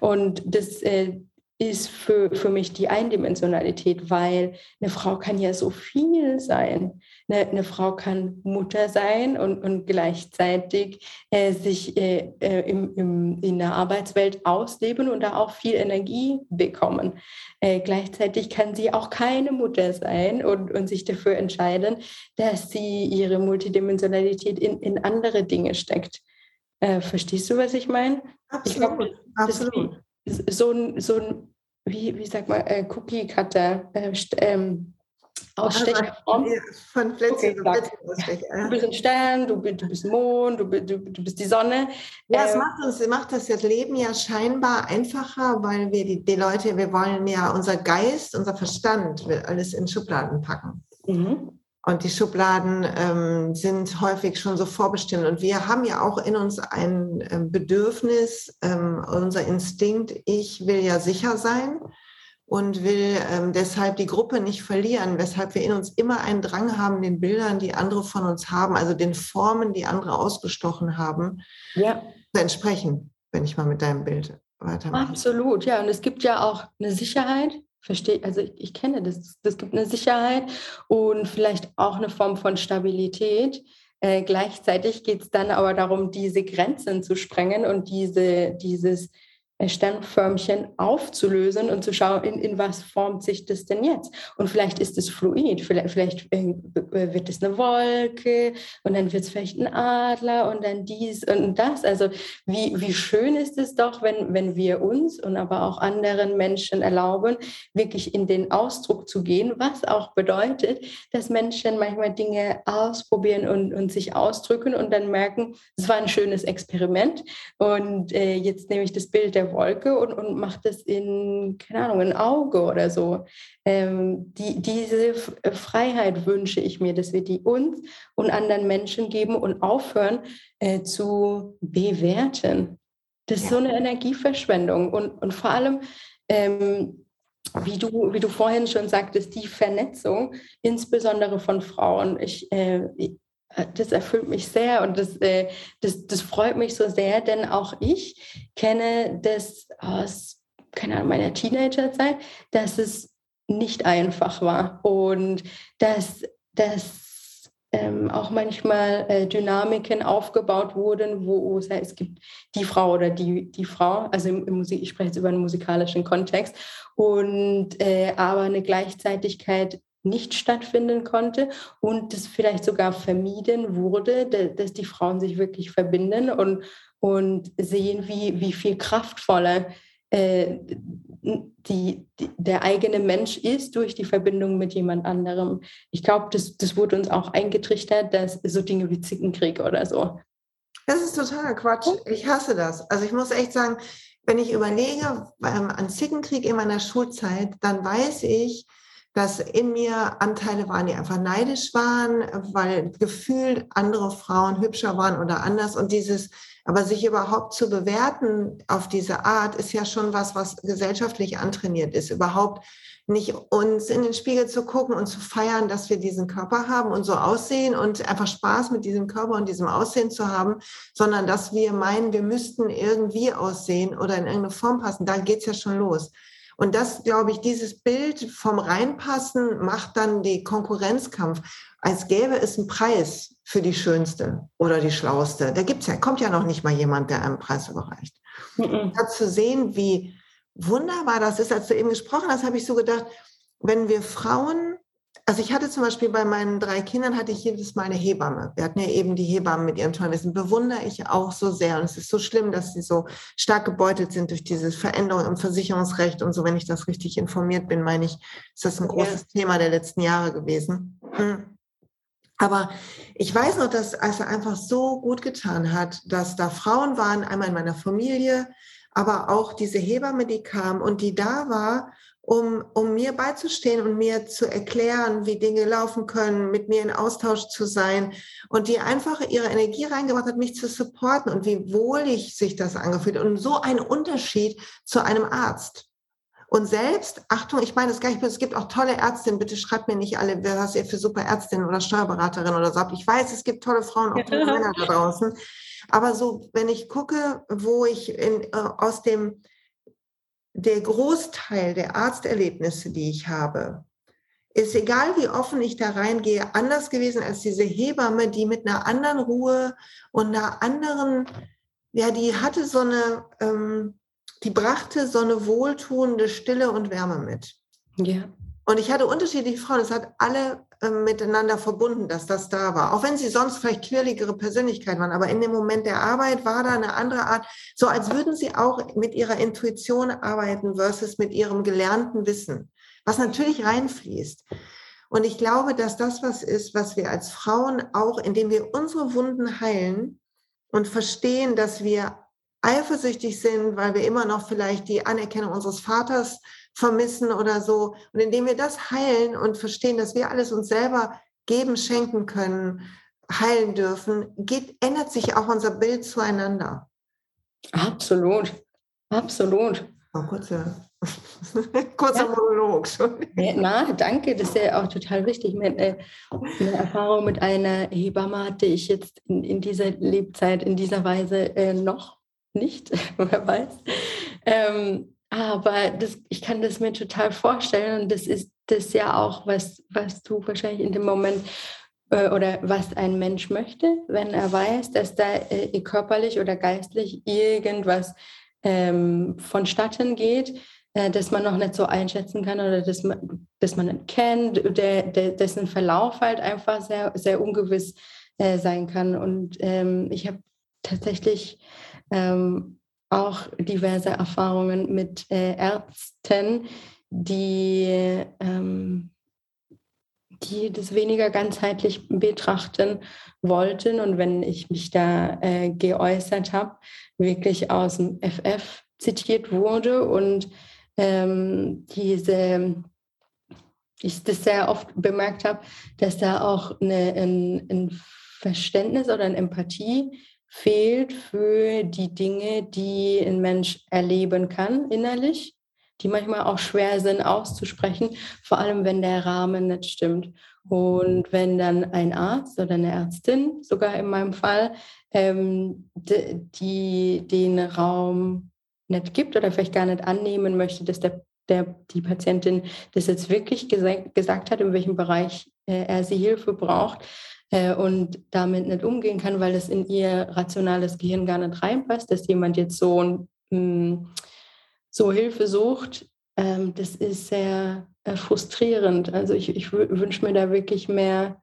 Und das, äh, ist für, für mich die Eindimensionalität, weil eine Frau kann ja so viel sein. Eine, eine Frau kann Mutter sein und, und gleichzeitig äh, sich äh, äh im, im, in der Arbeitswelt ausleben und da auch viel Energie bekommen. Äh, gleichzeitig kann sie auch keine Mutter sein und, und sich dafür entscheiden, dass sie ihre Multidimensionalität in, in andere Dinge steckt. Äh, verstehst du, was ich meine? Absolut. Ich glaub, Absolut so ein, so ein wie, wie sagt man, äh, Cookie-Cutter, äh, ähm, Ausstecherform? Also, von Plätzchen okay, Plätzchen Du bist ein Stern, du, du bist Mond, du, du, du bist die Sonne. Ja, es ähm, macht, uns, macht das Leben ja scheinbar einfacher, weil wir die, die Leute, wir wollen ja unser Geist, unser Verstand will alles in Schubladen packen. Mhm. Und die Schubladen ähm, sind häufig schon so vorbestimmt. Und wir haben ja auch in uns ein ähm, Bedürfnis, ähm, unser Instinkt, ich will ja sicher sein und will ähm, deshalb die Gruppe nicht verlieren, weshalb wir in uns immer einen Drang haben, den Bildern, die andere von uns haben, also den Formen, die andere ausgestochen haben, ja. zu entsprechen, wenn ich mal mit deinem Bild weitermache. Absolut, ja. Und es gibt ja auch eine Sicherheit, verstehe, also ich, ich kenne das, das gibt eine Sicherheit und vielleicht auch eine Form von Stabilität. Äh, gleichzeitig geht es dann aber darum, diese Grenzen zu sprengen und diese, dieses Sternförmchen aufzulösen und zu schauen, in, in was formt sich das denn jetzt? Und vielleicht ist es fluid, vielleicht, vielleicht äh, wird es eine Wolke und dann wird es vielleicht ein Adler und dann dies und das. Also wie, wie schön ist es doch, wenn, wenn wir uns und aber auch anderen Menschen erlauben, wirklich in den Ausdruck zu gehen, was auch bedeutet, dass Menschen manchmal Dinge ausprobieren und, und sich ausdrücken und dann merken, es war ein schönes Experiment und äh, jetzt nehme ich das Bild der Wolke und, und macht es in, keine Ahnung, ein Auge oder so. Ähm, die, diese äh, Freiheit wünsche ich mir, dass wir die uns und anderen Menschen geben und aufhören äh, zu bewerten. Das ist so eine Energieverschwendung und, und vor allem, ähm, wie du, wie du vorhin schon sagtest, die Vernetzung, insbesondere von Frauen. Ich, äh, äh, das erfüllt mich sehr und das, äh, das, das freut mich so sehr, denn auch ich kenne das aus keine Ahnung, meiner Teenagerzeit, dass es nicht einfach war und dass, dass ähm, auch manchmal äh, Dynamiken aufgebaut wurden, wo, wo es gibt die Frau oder die, die Frau, also im, im Musik, ich spreche jetzt über einen musikalischen Kontext, und äh, aber eine Gleichzeitigkeit nicht stattfinden konnte und es vielleicht sogar vermieden wurde, dass die Frauen sich wirklich verbinden und, und sehen, wie, wie viel kraftvoller äh, die, die, der eigene Mensch ist durch die Verbindung mit jemand anderem. Ich glaube, das, das wurde uns auch eingetrichtert, dass so Dinge wie Zickenkrieg oder so. Das ist totaler Quatsch. Ich hasse das. Also ich muss echt sagen, wenn ich überlege ähm, an Zickenkrieg in meiner Schulzeit, dann weiß ich, dass in mir Anteile waren, die einfach neidisch waren, weil gefühlt andere Frauen hübscher waren oder anders. Und dieses, aber sich überhaupt zu bewerten auf diese Art, ist ja schon was, was gesellschaftlich antrainiert ist. Überhaupt nicht uns in den Spiegel zu gucken und zu feiern, dass wir diesen Körper haben und so aussehen und einfach Spaß mit diesem Körper und diesem Aussehen zu haben, sondern dass wir meinen, wir müssten irgendwie aussehen oder in irgendeine Form passen. Da geht's ja schon los. Und das, glaube ich, dieses Bild vom Reinpassen macht dann die Konkurrenzkampf, als gäbe es einen Preis für die Schönste oder die Schlauste. Da gibt's ja, kommt ja noch nicht mal jemand, der einen Preis überreicht. Mhm. Da zu sehen, wie wunderbar das ist, als du eben gesprochen hast, habe ich so gedacht, wenn wir Frauen also ich hatte zum Beispiel bei meinen drei Kindern hatte ich jedes Mal eine Hebamme. Wir hatten ja eben die Hebammen mit ihrem tollen Wissen. Bewundere ich auch so sehr. Und es ist so schlimm, dass sie so stark gebeutelt sind durch diese Veränderung im Versicherungsrecht und so. Wenn ich das richtig informiert bin, meine ich, ist das ein großes ja. Thema der letzten Jahre gewesen. Hm. Aber ich weiß noch, dass es einfach so gut getan hat, dass da Frauen waren, einmal in meiner Familie, aber auch diese Hebamme, die kam und die da war um, um mir beizustehen und mir zu erklären, wie Dinge laufen können, mit mir in Austausch zu sein und die einfach ihre Energie reingebracht hat, mich zu supporten und wie wohlig sich das angefühlt und so ein Unterschied zu einem Arzt. Und selbst, Achtung, ich meine es gar nicht, es gibt auch tolle Ärztinnen, bitte schreibt mir nicht alle, wer was ihr für super Ärztinnen oder Steuerberaterin oder so habt. Ich weiß, es gibt tolle Frauen, auch tolle Männer da draußen. Aber so, wenn ich gucke, wo ich in, äh, aus dem der Großteil der Arzterlebnisse, die ich habe, ist egal, wie offen ich da reingehe, anders gewesen als diese Hebamme, die mit einer anderen Ruhe und einer anderen, ja, die hatte so eine, ähm, die brachte so eine wohltuende Stille und Wärme mit. Ja. Und ich hatte unterschiedliche Frauen, es hat alle äh, miteinander verbunden, dass das da war. Auch wenn sie sonst vielleicht quirligere Persönlichkeiten waren, aber in dem Moment der Arbeit war da eine andere Art, so als würden sie auch mit ihrer Intuition arbeiten versus mit ihrem gelernten Wissen, was natürlich reinfließt. Und ich glaube, dass das was ist, was wir als Frauen auch, indem wir unsere Wunden heilen und verstehen, dass wir eifersüchtig sind, weil wir immer noch vielleicht die Anerkennung unseres Vaters vermissen oder so. Und indem wir das heilen und verstehen, dass wir alles uns selber geben, schenken können, heilen dürfen, geht, ändert sich auch unser Bild zueinander. Absolut, absolut. Oh, kurzer, kurzer ja. Monolog. Na, danke, das ist ja auch total wichtig. Eine, eine Erfahrung mit einer Hebamme hatte ich jetzt in, in dieser Lebzeit in dieser Weise äh, noch nicht, wer weiß. Ähm, aber das, ich kann das mir total vorstellen und das ist das ja auch, was, was du wahrscheinlich in dem Moment äh, oder was ein Mensch möchte, wenn er weiß, dass da äh, körperlich oder geistlich irgendwas ähm, vonstatten geht, äh, dass man noch nicht so einschätzen kann oder dass man, dass man kennt, der, der, dessen Verlauf halt einfach sehr, sehr ungewiss äh, sein kann. Und ähm, ich habe tatsächlich ähm, auch diverse Erfahrungen mit äh, Ärzten, die, ähm, die das weniger ganzheitlich betrachten wollten. Und wenn ich mich da äh, geäußert habe, wirklich aus dem FF zitiert wurde und ähm, diese ich das sehr oft bemerkt habe, dass da auch eine, ein, ein Verständnis oder eine Empathie fehlt für die Dinge, die ein Mensch erleben kann innerlich, die manchmal auch schwer sind auszusprechen, vor allem wenn der Rahmen nicht stimmt. Und wenn dann ein Arzt oder eine Ärztin, sogar in meinem Fall, ähm, die, den Raum nicht gibt oder vielleicht gar nicht annehmen möchte, dass der, der, die Patientin das jetzt wirklich gesagt, gesagt hat, in welchem Bereich äh, er sie Hilfe braucht, äh, und damit nicht umgehen kann, weil es in ihr rationales Gehirn gar nicht reinpasst, dass jemand jetzt so, mh, so Hilfe sucht, ähm, das ist sehr äh, frustrierend. Also ich, ich wünsche mir da wirklich mehr,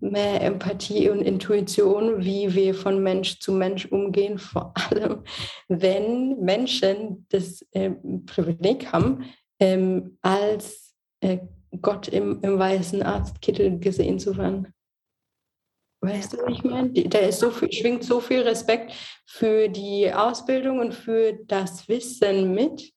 mehr Empathie und Intuition, wie wir von Mensch zu Mensch umgehen, vor allem wenn Menschen das äh, Privileg haben, ähm, als äh, Gott im, im weißen Arztkittel gesehen zu werden. Weißt du, wie ich meine? Da ist so viel, schwingt so viel Respekt für die Ausbildung und für das Wissen mit.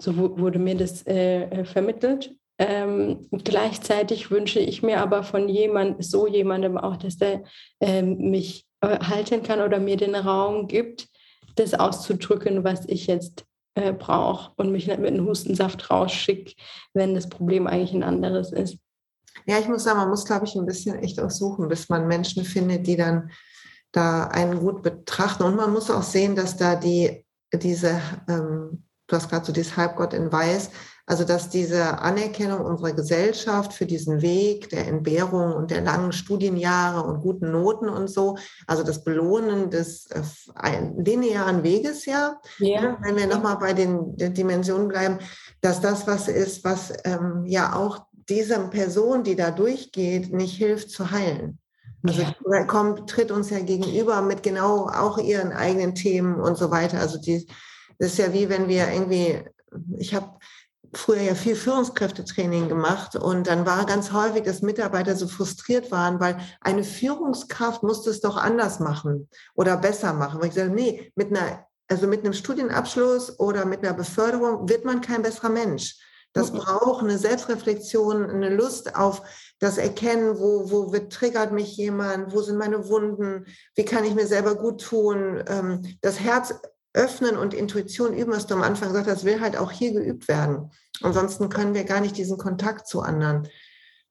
So wurde mir das äh, äh vermittelt. Ähm, gleichzeitig wünsche ich mir aber von jemand, so jemandem auch, dass der ähm, mich äh, halten kann oder mir den Raum gibt, das auszudrücken, was ich jetzt äh, brauche und mich nicht mit einem Hustensaft rausschickt, wenn das Problem eigentlich ein anderes ist. Ja, ich muss sagen, man muss, glaube ich, ein bisschen echt auch suchen, bis man Menschen findet, die dann da einen gut betrachten. Und man muss auch sehen, dass da die, diese, ähm, du hast gerade so dieses Halbgott in Weiß, also dass diese Anerkennung unserer Gesellschaft für diesen Weg der Entbehrung und der langen Studienjahre und guten Noten und so, also das Belohnen des äh, linearen Weges ja, ja. Ne, wenn wir nochmal bei den, den, Dimensionen bleiben, dass das was ist, was ähm, ja auch dieser Person, die da durchgeht, nicht hilft zu heilen. Also ja. kommt, tritt uns ja gegenüber mit genau auch ihren eigenen Themen und so weiter. Also die, das ist ja wie wenn wir irgendwie, ich habe früher ja viel Führungskräftetraining gemacht und dann war ganz häufig, dass Mitarbeiter so frustriert waren, weil eine Führungskraft musste es doch anders machen oder besser machen. Weil ich sage, nee, mit einer, also mit einem Studienabschluss oder mit einer Beförderung wird man kein besserer Mensch. Das braucht eine Selbstreflexion, eine Lust auf das Erkennen, wo, wo wird, triggert mich jemand, wo sind meine Wunden, wie kann ich mir selber gut tun. Ähm, das Herz öffnen und Intuition üben, was du am Anfang gesagt hast, will halt auch hier geübt werden. Ansonsten können wir gar nicht diesen Kontakt zu anderen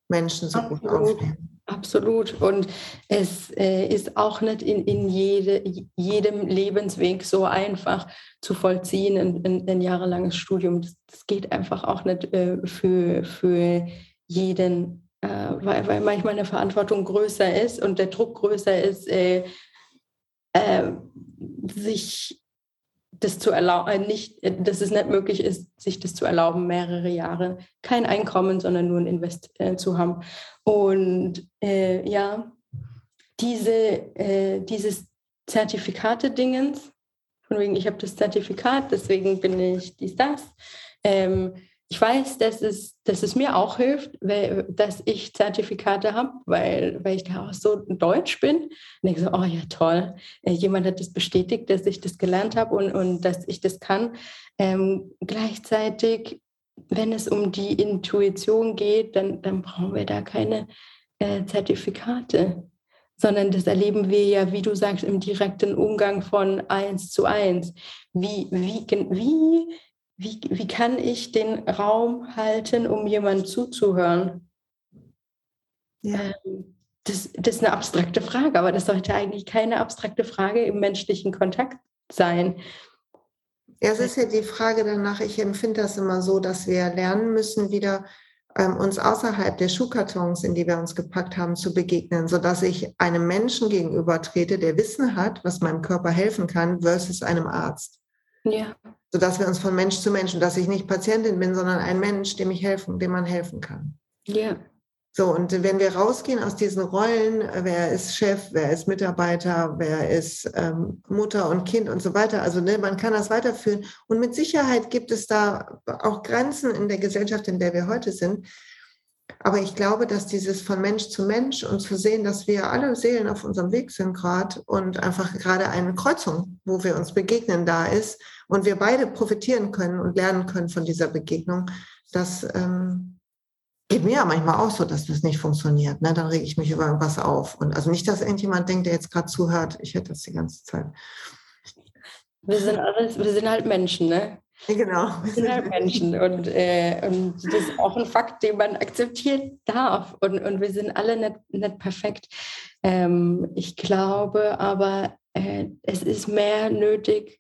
Menschen so gut aufnehmen. Absolut. Und es äh, ist auch nicht in, in jede, jedem Lebensweg so einfach zu vollziehen, ein, ein, ein jahrelanges Studium. Das, das, geht einfach auch nicht äh, für, für jeden, äh, weil, weil manchmal eine Verantwortung größer ist und der Druck größer ist, äh, äh, sich das zu erlauben, äh, nicht, äh, dass es nicht möglich ist, sich das zu erlauben, mehrere Jahre kein Einkommen, sondern nur ein Invest äh, zu haben. Und äh, ja, diese, äh, dieses Zertifikate-Dingens, von wegen, ich habe das Zertifikat, deswegen bin ich dies, das, ähm, ich weiß, dass es, dass es mir auch hilft, weil, dass ich Zertifikate habe, weil, weil ich da auch so deutsch bin. Und ich so, oh ja, toll. Äh, jemand hat das bestätigt, dass ich das gelernt habe und, und dass ich das kann. Ähm, gleichzeitig, wenn es um die Intuition geht, dann, dann brauchen wir da keine äh, Zertifikate, sondern das erleben wir ja, wie du sagst, im direkten Umgang von eins zu eins. Wie, wie, wie wie, wie kann ich den Raum halten, um jemandem zuzuhören? Ja. Ähm, das, das ist eine abstrakte Frage, aber das sollte eigentlich keine abstrakte Frage im menschlichen Kontakt sein. Ja, es ist ja die Frage danach, ich empfinde das immer so, dass wir lernen müssen, wieder ähm, uns außerhalb der Schuhkartons, in die wir uns gepackt haben, zu begegnen, sodass ich einem Menschen gegenüber trete, der Wissen hat, was meinem Körper helfen kann, versus einem Arzt. Ja sodass wir uns von Mensch zu Mensch, und dass ich nicht Patientin bin, sondern ein Mensch, dem ich helfen, dem man helfen kann. Ja. So, und wenn wir rausgehen aus diesen Rollen, wer ist Chef, wer ist Mitarbeiter, wer ist ähm, Mutter und Kind und so weiter, also ne, man kann das weiterführen. Und mit Sicherheit gibt es da auch Grenzen in der Gesellschaft, in der wir heute sind. Aber ich glaube, dass dieses von Mensch zu Mensch und zu sehen, dass wir alle Seelen auf unserem Weg sind gerade und einfach gerade eine Kreuzung, wo wir uns begegnen, da ist, und wir beide profitieren können und lernen können von dieser Begegnung, das ähm, geht mir ja manchmal auch so, dass das nicht funktioniert. Ne? Dann rege ich mich über irgendwas auf. Und also nicht, dass irgendjemand denkt, der jetzt gerade zuhört, ich hätte das die ganze Zeit. Wir sind alles, wir sind halt Menschen, ne? Genau. Wir sind Menschen und, äh, und das ist auch ein Fakt, den man akzeptieren darf. Und, und wir sind alle nicht, nicht perfekt. Ähm, ich glaube aber, äh, es ist mehr nötig,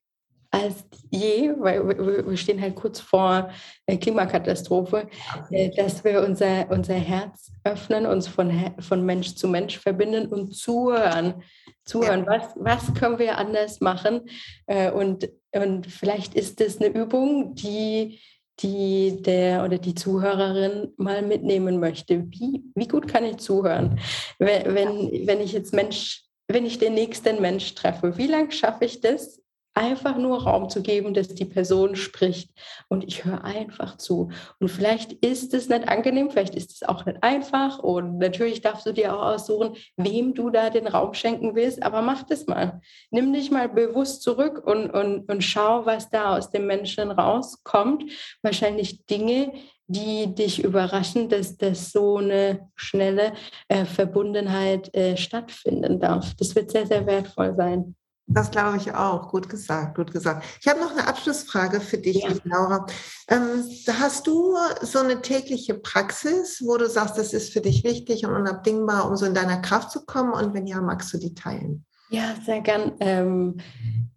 als je, weil wir stehen halt kurz vor der Klimakatastrophe, äh, dass wir unser, unser Herz öffnen, uns von, von Mensch zu Mensch verbinden und zuhören. Zuhören, was, was können wir anders machen? Äh, und, und vielleicht ist es eine Übung, die, die der oder die Zuhörerin mal mitnehmen möchte. Wie, wie gut kann ich zuhören? Wenn, wenn, wenn ich jetzt Mensch, wenn ich den nächsten Mensch treffe, wie lange schaffe ich das, einfach nur Raum zu geben, dass die Person spricht und ich höre einfach zu. Und vielleicht ist es nicht angenehm, vielleicht ist es auch nicht einfach und natürlich darfst du dir auch aussuchen, wem du da den Raum schenken willst, aber mach das mal. Nimm dich mal bewusst zurück und, und, und schau, was da aus dem Menschen rauskommt. Wahrscheinlich Dinge, die dich überraschen, dass das so eine schnelle äh, Verbundenheit äh, stattfinden darf. Das wird sehr, sehr wertvoll sein. Das glaube ich auch. Gut gesagt, gut gesagt. Ich habe noch eine Abschlussfrage für dich, ja. Laura. Ähm, hast du so eine tägliche Praxis, wo du sagst, das ist für dich wichtig und unabdingbar, um so in deiner Kraft zu kommen? Und wenn ja, magst du die teilen? Ja, sehr gern. Ähm,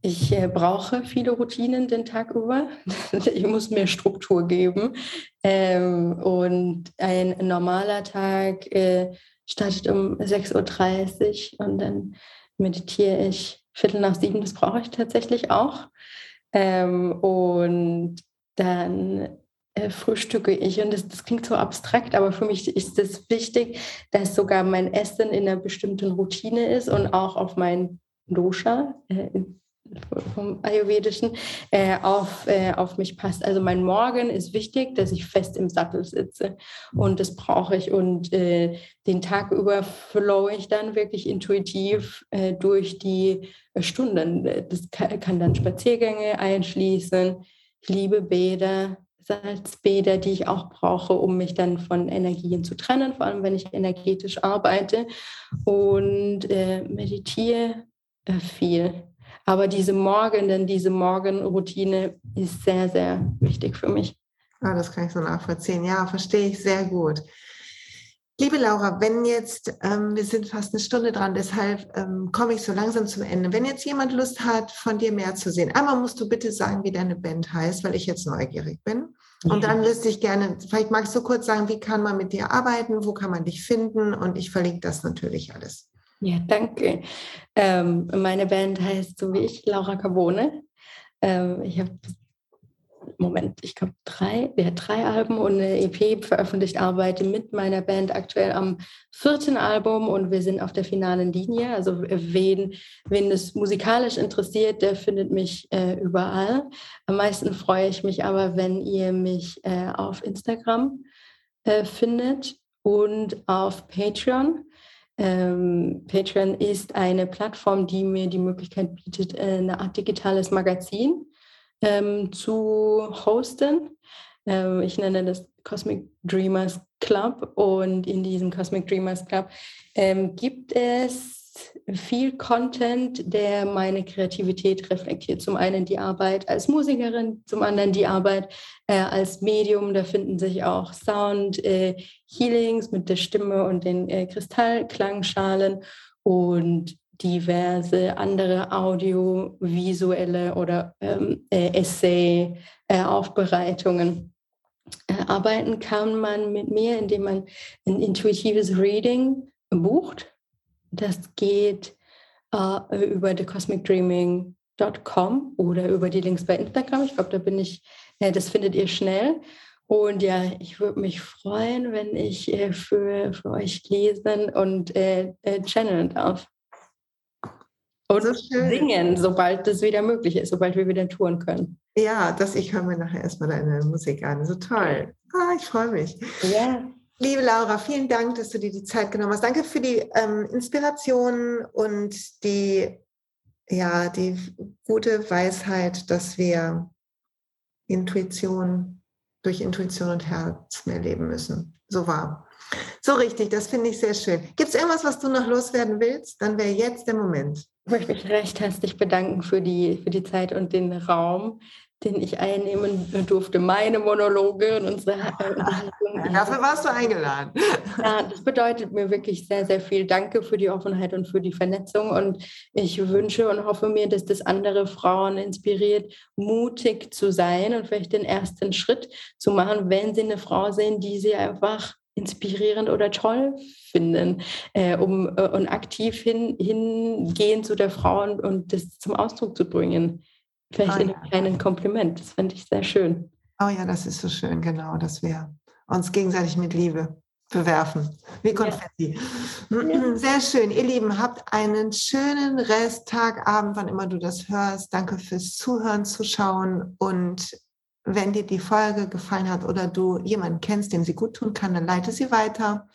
ich äh, brauche viele Routinen den Tag über. ich muss mir Struktur geben. Ähm, und ein normaler Tag äh, startet um 6.30 Uhr und dann meditiere ich Viertel nach sieben, das brauche ich tatsächlich auch. Ähm, und dann äh, frühstücke ich. Und das, das, klingt so abstrakt, aber für mich ist es wichtig, dass sogar mein Essen in einer bestimmten Routine ist und auch auf mein Dosha, äh, vom Ayurvedischen äh, auf, äh, auf mich passt. Also mein Morgen ist wichtig, dass ich fest im Sattel sitze und das brauche ich und äh, den Tag über flow ich dann wirklich intuitiv äh, durch die Stunden. Das kann, kann dann Spaziergänge einschließen. Ich liebe Bäder, Salzbäder, die ich auch brauche, um mich dann von Energien zu trennen, vor allem wenn ich energetisch arbeite und äh, meditiere äh, viel aber diese Morgen, diese Morgenroutine ist sehr, sehr wichtig für mich. Ah, das kann ich so nachvollziehen. Ja, verstehe ich sehr gut. Liebe Laura, wenn jetzt, ähm, wir sind fast eine Stunde dran, deshalb ähm, komme ich so langsam zum Ende. Wenn jetzt jemand Lust hat, von dir mehr zu sehen, einmal musst du bitte sagen, wie deine Band heißt, weil ich jetzt neugierig bin. Und dann wüsste ich gerne, vielleicht magst du kurz sagen, wie kann man mit dir arbeiten, wo kann man dich finden und ich verlinke das natürlich alles. Ja, danke. Ähm, meine Band heißt so wie ich, Laura Carbone. Ähm, ich habe Moment, ich glaube drei, ja, drei Alben und eine EP veröffentlicht, arbeite mit meiner Band aktuell am vierten Album und wir sind auf der finalen Linie. Also wen, wen es musikalisch interessiert, der findet mich äh, überall. Am meisten freue ich mich aber, wenn ihr mich äh, auf Instagram äh, findet und auf Patreon. Ähm, Patreon ist eine Plattform, die mir die Möglichkeit bietet, äh, eine Art digitales Magazin ähm, zu hosten. Ähm, ich nenne das Cosmic Dreamers Club und in diesem Cosmic Dreamers Club ähm, gibt es viel Content, der meine Kreativität reflektiert. Zum einen die Arbeit als Musikerin, zum anderen die Arbeit äh, als Medium. Da finden sich auch Sound äh, Healings mit der Stimme und den äh, Kristallklangschalen und diverse andere audiovisuelle oder ähm, äh, Essay-Aufbereitungen. Äh, arbeiten kann man mit mir, indem man ein intuitives Reading bucht. Das geht äh, über thecosmicdreaming.com oder über die Links bei Instagram. Ich glaube, da bin ich, äh, das findet ihr schnell. Und ja, ich würde mich freuen, wenn ich äh, für, für euch lesen und äh, äh, channeln darf. Und so singen, sobald das wieder möglich ist, sobald wir wieder touren können. Ja, das, ich höre mir nachher erstmal deine Musik an. So toll. Ah, ich freue mich. Ja. Liebe Laura, vielen Dank, dass du dir die Zeit genommen hast. Danke für die ähm, Inspiration und die, ja, die gute Weisheit, dass wir Intuition durch Intuition und Herz mehr leben müssen. So war. So richtig, das finde ich sehr schön. Gibt es irgendwas, was du noch loswerden willst? Dann wäre jetzt der Moment. Ich möchte mich recht herzlich bedanken für die, für die Zeit und den Raum, den ich einnehmen durfte. Meine Monologe und unsere Unterhaltung. Dafür warst du eingeladen. Ja, das bedeutet mir wirklich sehr, sehr viel. Danke für die Offenheit und für die Vernetzung. Und ich wünsche und hoffe mir, dass das andere Frauen inspiriert, mutig zu sein und vielleicht den ersten Schritt zu machen, wenn sie eine Frau sehen, die sie einfach inspirierend oder toll finden, äh, um äh, und aktiv hin, hingehen zu der Frau und, und das zum Ausdruck zu bringen. Vielleicht oh, in einem kleinen Kompliment. Das fände ich sehr schön. Oh ja, das ist so schön, genau, dass wir uns gegenseitig mit Liebe bewerfen. Wie Konfetti. Ja. Sehr schön. Ihr Lieben, habt einen schönen Resttag, Abend, wann immer du das hörst. Danke fürs Zuhören, Zuschauen und wenn dir die Folge gefallen hat oder du jemanden kennst, dem sie gut tun kann, dann leite sie weiter.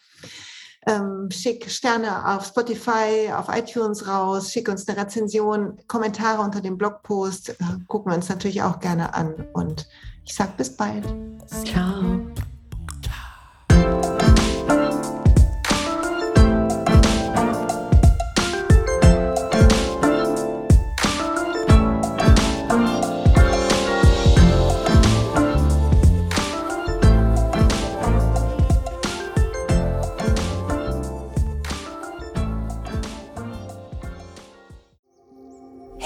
Ähm, schick Sterne auf Spotify, auf iTunes raus, schick uns eine Rezension, Kommentare unter dem Blogpost, äh, gucken wir uns natürlich auch gerne an. Und ich sage bis bald. Ciao.